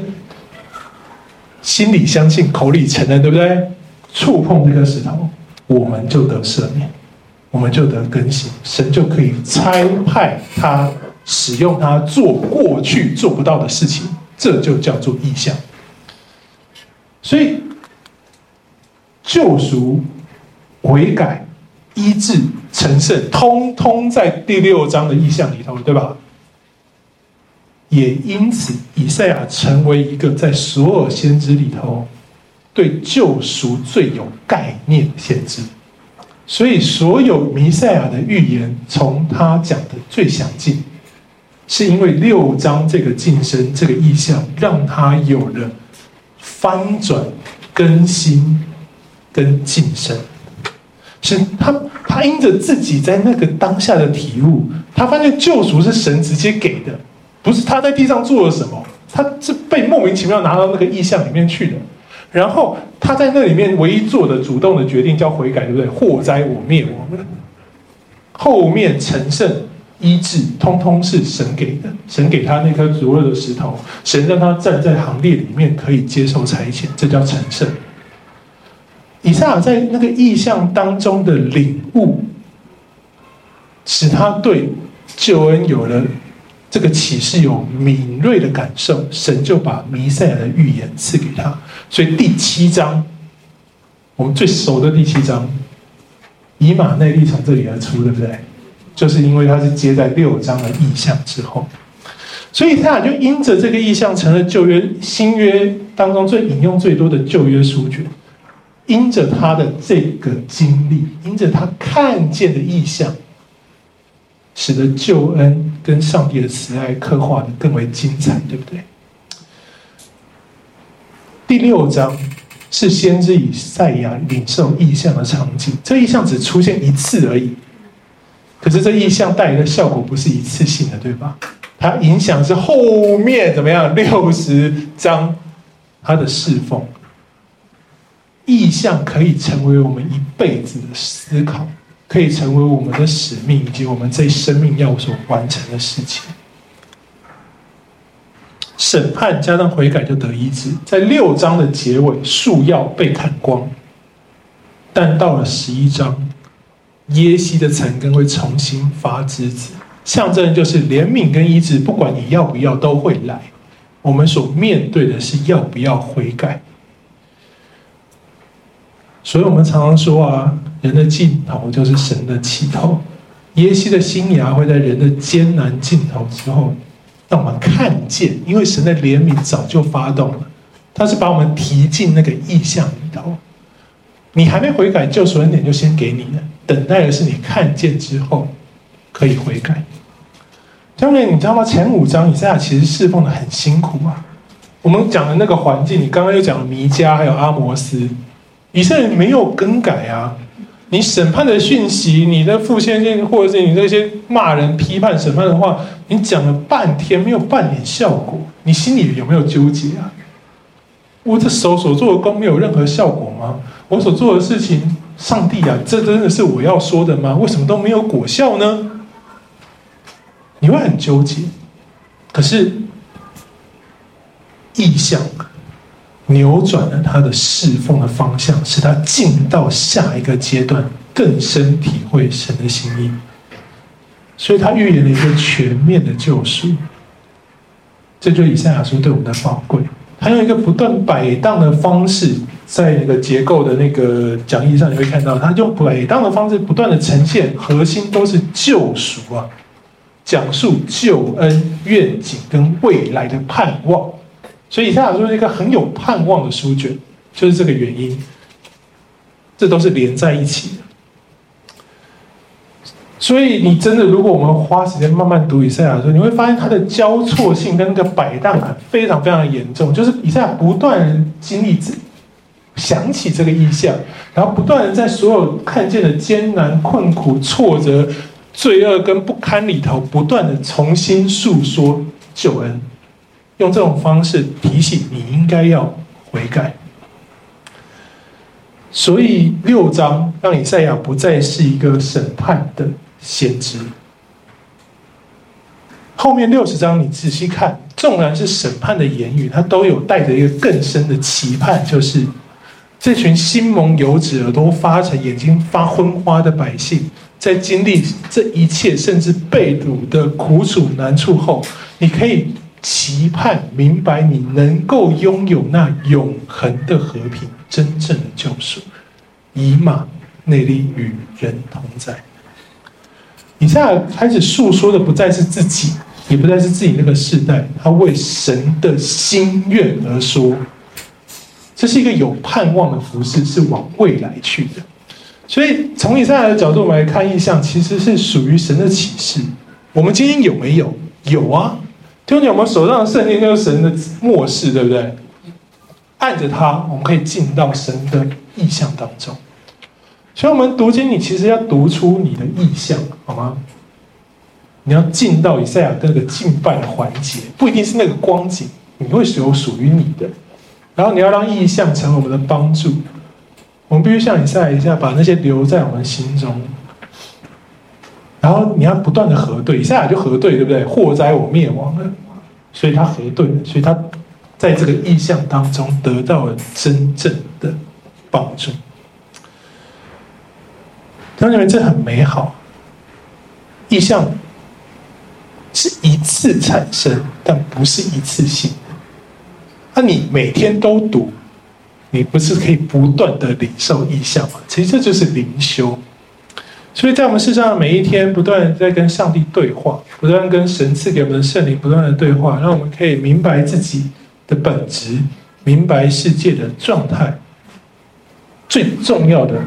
心里相信、口里承认，对不对？触碰这颗石头，我们就得赦免，我们就得更新，神就可以差派他使用他做过去做不到的事情，这就叫做意象。所以救赎、悔改。医治、成圣，通通在第六章的意象里头，对吧？也因此，以赛亚成为一个在所有先知里头对救赎最有概念的先知。所以，所有弥赛亚的预言，从他讲的最详尽，是因为六章这个晋升、这个意象，让他有了翻转、更新跟晋升。是他，他因着自己在那个当下的体悟，他发现救赎是神直接给的，不是他在地上做了什么，他是被莫名其妙拿到那个意象里面去的。然后他在那里面唯一做的主动的决定叫悔改，对不对？祸灾我灭我们，后面成圣医治，通通是神给的，神给他那颗灼热的石头，神让他站在行列里面可以接受差遣，这叫成圣。以赛亚在那个意象当中的领悟，使他对救恩有了这个启示，有敏锐的感受。神就把弥赛亚的预言赐给他。所以第七章，我们最熟的第七章，以马内利从这里而出，对不对？就是因为他是接在六章的意象之后，所以他俩就因着这个意象，成了旧约、新约当中最引用最多的旧约书卷。因着他的这个经历，因着他看见的意象，使得救恩跟上帝的慈爱刻画得更为精彩，对不对？第六章是先知以赛亚领受意象的场景，这意象只出现一次而已。可是这意象带来的效果不是一次性的，对吧？它影响是后面怎么样？六十章他的侍奉。意象可以成为我们一辈子的思考，可以成为我们的使命，以及我们这生命要所完成的事情。审判加上悔改就得医治，在六章的结尾，树要被砍光，但到了十一章，耶西的残根会重新发枝子，象征就是怜悯跟医治，不管你要不要都会来。我们所面对的是要不要悔改。所以我们常常说啊，人的尽头就是神的起头。耶西的新芽会在人的艰难尽头之后，让我们看见，因为神的怜悯早就发动了，他是把我们提进那个意象里头。你还没悔改，救赎恩典就先给你了，等待的是你看见之后可以悔改。教练，你知道吗？前五章以赛亚其实侍奉的很辛苦啊。我们讲的那个环境，你刚刚又讲了弥迦，还有阿摩斯。以色列没有更改啊！你审判的讯息，你的复兴性，或者是你那些骂人、批判、审判的话，你讲了半天没有半点效果，你心里有没有纠结啊？我这手所做的工没有任何效果吗？我所做的事情，上帝啊，这真的是我要说的吗？为什么都没有果效呢？你会很纠结。可是意向。扭转了他的侍奉的方向，使他进到下一个阶段，更深体会神的心意。所以他预言了一个全面的救赎。这就是以赛亚书对我们的宝贵。他用一个不断摆荡的方式，在那个结构的那个讲义上，你会看到，他用摆荡的方式不断的呈现，核心都是救赎啊，讲述救恩愿景跟未来的盼望。所以以赛亚书是一个很有盼望的书卷，就是这个原因。这都是连在一起的。所以你真的，如果我们花时间慢慢读以赛亚书，你会发现它的交错性跟那个摆荡感非常非常严重。就是以赛亚不断经历这想起这个意象，然后不断的在所有看见的艰难、困苦、挫折、罪恶跟不堪里头，不断的重新诉说救恩，用这种方式提醒你应该要悔改。所以六章让以赛亚不再是一个审判的。先知，后面六十章你仔细看，纵然是审判的言语，它都有带着一个更深的期盼，就是这群心蒙油脂、耳朵发沉、眼睛发昏花的百姓，在经历这一切甚至被掳的苦楚难处后，你可以期盼明白，你能够拥有那永恒的和平、真正的救赎，以马内利与人同在。以赛亚开始诉说的不再是自己，也不再是自己那个世代，他为神的心愿而说，这是一个有盼望的服饰，是往未来去的。所以从以赛亚的角度，我们来看异象，其实是属于神的启示。我们今天有没有？有啊！听众，我们手上的圣经就是神的默示，对不对？按着它，我们可以进到神的意象当中。所以，我们读经，你其实要读出你的意象，好吗？你要进到以赛亚那个敬拜的环节，不一定是那个光景，你会有属于你的。然后，你要让意象成为我们的帮助。我们必须像以赛亚一下，把那些留在我们心中。然后，你要不断的核对，以赛亚就核对，对不对？祸灾我灭亡了，所以他核对了，所以他在这个意象当中得到了真正的帮助。他认为这很美好，意象是一次产生，但不是一次性的。那你每天都读，你不是可以不断的领受意象吗？其实这就是灵修。所以在我们世上每一天，不断在跟上帝对话，不断跟神赐给我们的圣灵不断的对话，让我们可以明白自己的本质，明白世界的状态。最重要的。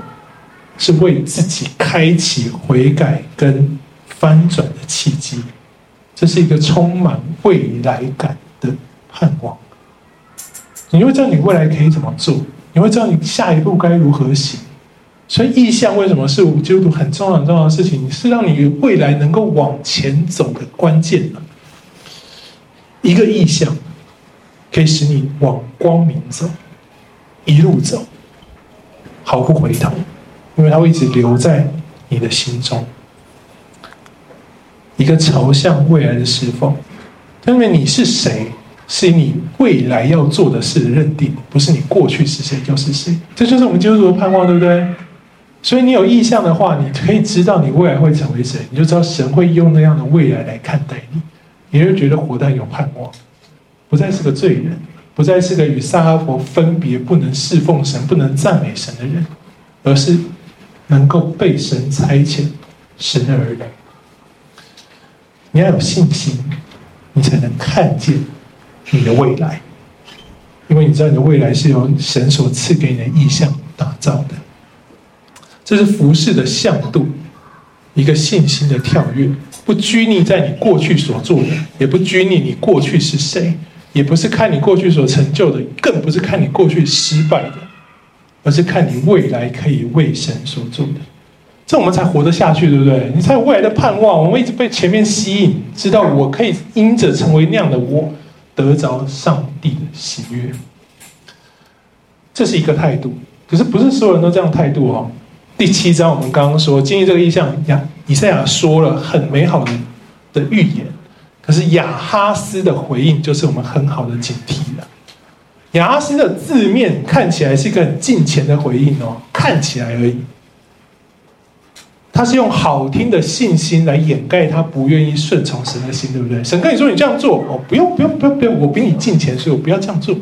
是为自己开启悔改跟翻转的契机，这是一个充满未来感的盼望。你会知道你未来可以怎么做，你会知道你下一步该如何行。所以意象为什么是我们基督徒很重要很重要的事情？是让你未来能够往前走的关键呢。一个意象可以使你往光明走，一路走，毫不回头。因为它会一直留在你的心中，一个朝向未来的侍奉。因为你是谁，是你未来要做的事认定，不是你过去是谁就是谁。这就是我们基督徒的盼望，对不对？所以你有意向的话，你可以知道你未来会成为谁，你就知道神会用那样的未来来看待你，你就觉得活得有盼望，不再是个罪人，不再是个与撒拉弗分别不能侍奉神、不能赞美神的人，而是。能够被神差遣，神的儿女，你要有信心，你才能看见你的未来，因为你知道你的未来是由神所赐给你的意象打造的。这是服事的向度，一个信心的跳跃，不拘泥在你过去所做的，也不拘泥你过去是谁，也不是看你过去所成就的，更不是看你过去失败的。而是看你未来可以为神所做的，这我们才活得下去，对不对？你才有未来的盼望。我们一直被前面吸引，知道我可以因着成为那样的我，得着上帝的喜悦。这是一个态度，可是不是所有人都这样态度哦。第七章我们刚刚说，经历这个意象，亚以赛亚说了很美好的的预言，可是亚哈斯的回应就是我们很好的警惕了。亚哈斯的字面看起来是一个很敬虔的回应哦，看起来而已。他是用好听的信心来掩盖他不愿意顺从神的心，对不对？神跟你说你这样做哦，不用不用不用不用，我比你敬虔，所以我不要这样做。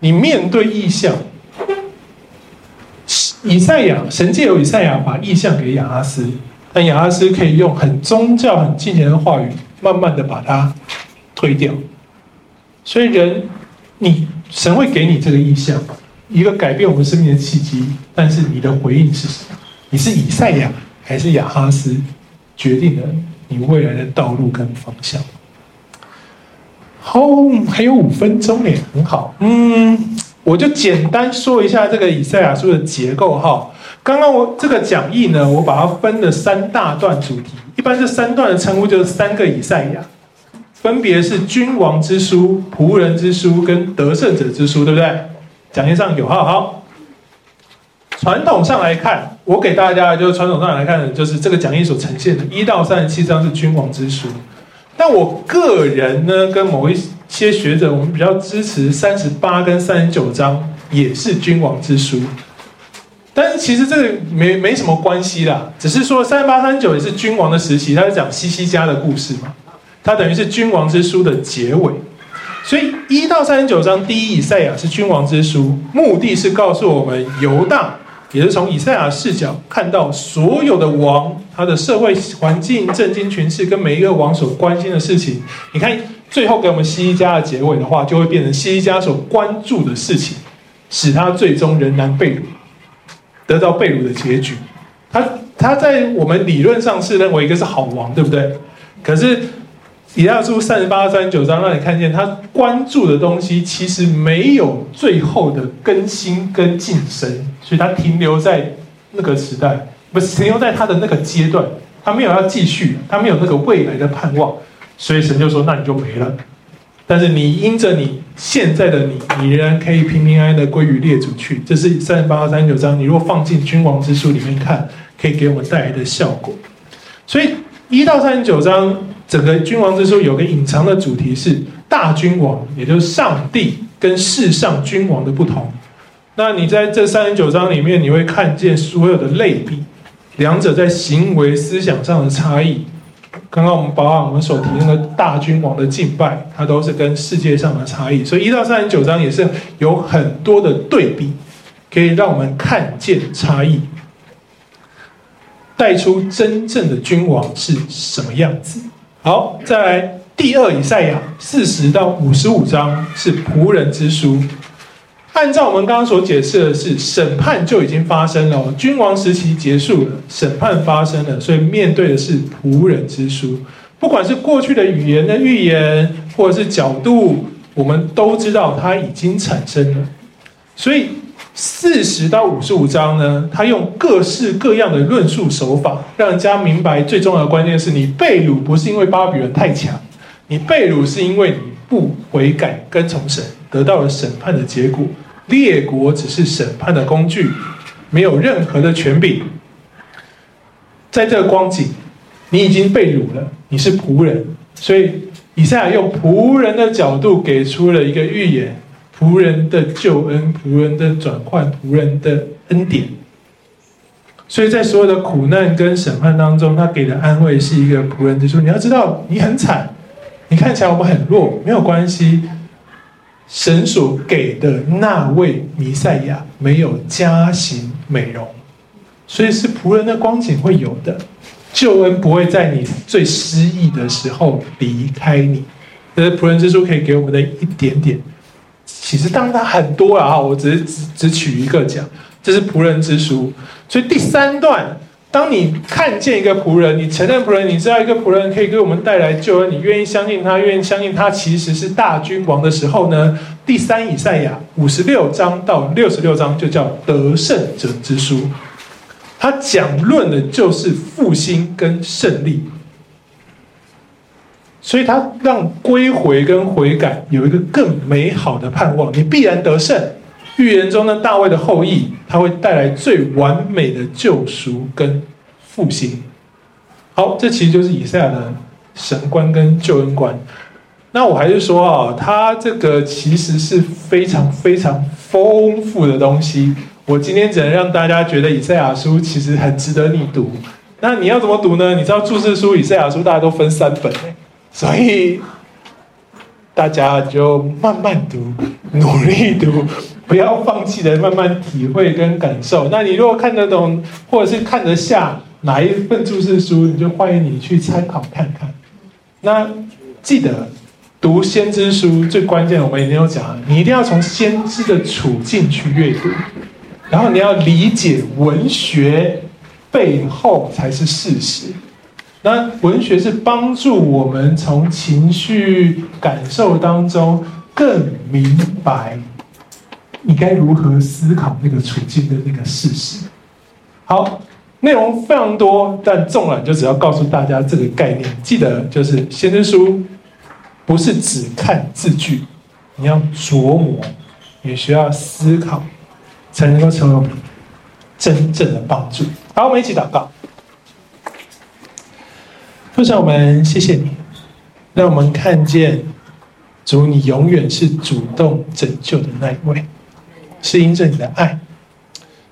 你面对意象，以赛亚神借由以赛亚把意象给亚哈斯，但亚哈斯可以用很宗教、很敬虔的话语，慢慢的把它推掉。所以人，你神会给你这个意象，一个改变我们生命的契机，但是你的回应是什么？你是以赛亚还是亚哈斯，决定了你未来的道路跟方向。好，还有五分钟耶，很好。嗯，我就简单说一下这个以赛亚书的结构哈。刚刚我这个讲义呢，我把它分了三大段主题，一般这三段的称呼就是三个以赛亚，分别是君王之书、仆人之书跟得胜者之书，对不对？讲义上有，哈好。传统上来看，我给大家就是传统上来看，就是这个讲义所呈现的一到三十七章是君王之书。但我个人呢，跟某一些学者，我们比较支持三十八跟三十九章也是君王之书。但是其实这个没没什么关系啦，只是说三十八、三十九也是君王的时期，他是讲西西家的故事嘛，它等于是君王之书的结尾。所以一到三十九章第一以赛亚是君王之书，目的是告诉我们犹大。也是从以赛亚视角看到所有的王，他的社会环境、政经群势跟每一个王所关心的事情。你看最后给我们西西家的结尾的话，就会变成西西家所关注的事情，使他最终仍然被，得到被掳的结局。他他在我们理论上是认为一个是好王，对不对？可是。以亚书三十八、三十九章，让你看见他关注的东西，其实没有最后的更新跟晋升，所以他停留在那个时代，不是停留在他的那个阶段，他没有要继续，他没有那个未来的盼望，所以神就说：“那你就没了。”但是你因着你现在的你，你仍然可以平平安安的归于列祖去。这是三十八到、三十九章，你如果放进君王之书里面看，可以给我们带来的效果。所以一到三十九章。整个君王之书有个隐藏的主题是大君王，也就是上帝跟世上君王的不同。那你在这三十九章里面，你会看见所有的类比，两者在行为思想上的差异。刚刚我们把我们所提那个大君王的敬拜，它都是跟世界上的差异。所以一到三十九章也是有很多的对比，可以让我们看见差异，带出真正的君王是什么样子。好，再来第二以赛亚四十到五十五章是仆人之书。按照我们刚刚所解释的是，审判就已经发生了，君王时期结束了，审判发生了，所以面对的是仆人之书。不管是过去的语言的预言，或者是角度，我们都知道它已经产生了，所以。四十到五十五章呢，他用各式各样的论述手法，让人家明白最重要的关键是你被掳不是因为巴比伦太强，你被掳是因为你不悔改跟从神，得到了审判的结果。列国只是审判的工具，没有任何的权柄。在这个光景，你已经被掳了，你是仆人，所以以赛亚用仆人的角度给出了一个预言。仆人的救恩，仆人的转换，仆人的恩典。所以在所有的苦难跟审判当中，他给的安慰是一个仆人之书。你要知道，你很惨，你看起来我们很弱，没有关系。神所给的那位弥赛亚没有加型美容，所以是仆人的光景会有的。救恩不会在你最失意的时候离开你。这是仆人之书可以给我们的一点点。其实当然它很多啊，我只是只只取一个讲，这是仆人之书。所以第三段，当你看见一个仆人，你承认仆人，你知道一个仆人可以给我们带来救恩，你愿意相信他，愿意相信他其实是大君王的时候呢？第三以赛亚五十六章到六十六章就叫得胜者之书，他讲论的就是复兴跟胜利。所以他让归回跟悔改有一个更美好的盼望，你必然得胜。预言中的大卫的后裔，他会带来最完美的救赎跟复兴。好，这其实就是以赛亚的神观跟救恩观。那我还是说啊，他这个其实是非常非常丰富的东西。我今天只能让大家觉得以赛亚书其实很值得你读。那你要怎么读呢？你知道注释书以赛亚书大家都分三本。所以，大家就慢慢读，努力读，不要放弃的慢慢体会跟感受。那你如果看得懂，或者是看得下哪一份注释书，你就欢迎你去参考看看。那记得读先知书最关键的，我们一定要讲，你一定要从先知的处境去阅读，然后你要理解文学背后才是事实。那文学是帮助我们从情绪感受当中更明白你该如何思考那个处境的那个事实。好，内容非常多，但纵然就只要告诉大家这个概念，记得就是先知书不是只看字句，你要琢磨，也需要思考，才能够成为真正的帮助。好，我们一起祷告。父神，我们谢谢你，让我们看见主，你永远是主动拯救的那一位，是因着你的爱，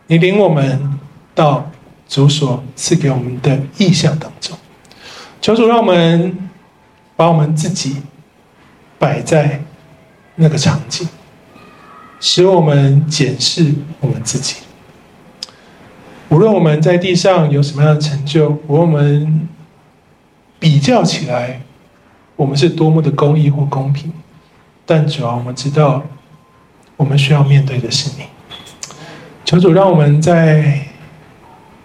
你领我们到主所赐给我们的意象当中。求主让我们把我们自己摆在那个场景，使我们检视我们自己。无论我们在地上有什么样的成就，无论我们。比较起来，我们是多么的公义或公平，但主要我们知道，我们需要面对的是你。求主让我们在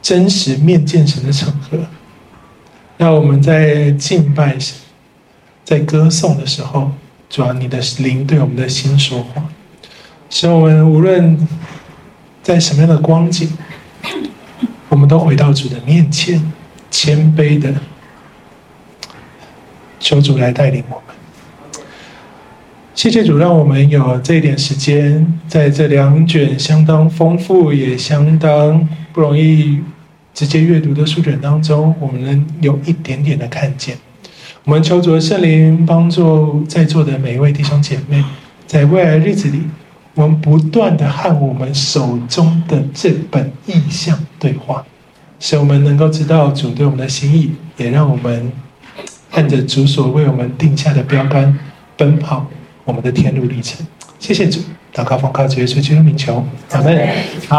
真实面见神的场合，让我们在敬拜神、在歌颂的时候，主要你的灵对我们的心说话，使我们无论在什么样的光景，我们都回到主的面前，谦卑的。求主来带领我们，谢谢主，让我们有这一点时间，在这两卷相当丰富也相当不容易直接阅读的书卷当中，我们能有一点点的看见。我们求主的圣灵帮助在座的每一位弟兄姐妹，在未来日子里，我们不断的和我们手中的这本意象对话，使我们能够知道主对我们的心意，也让我们。按着主所为我们定下的标杆奔跑，我们的天路历程。谢谢主，祷告奉靠主耶稣基督名求，阿门。好。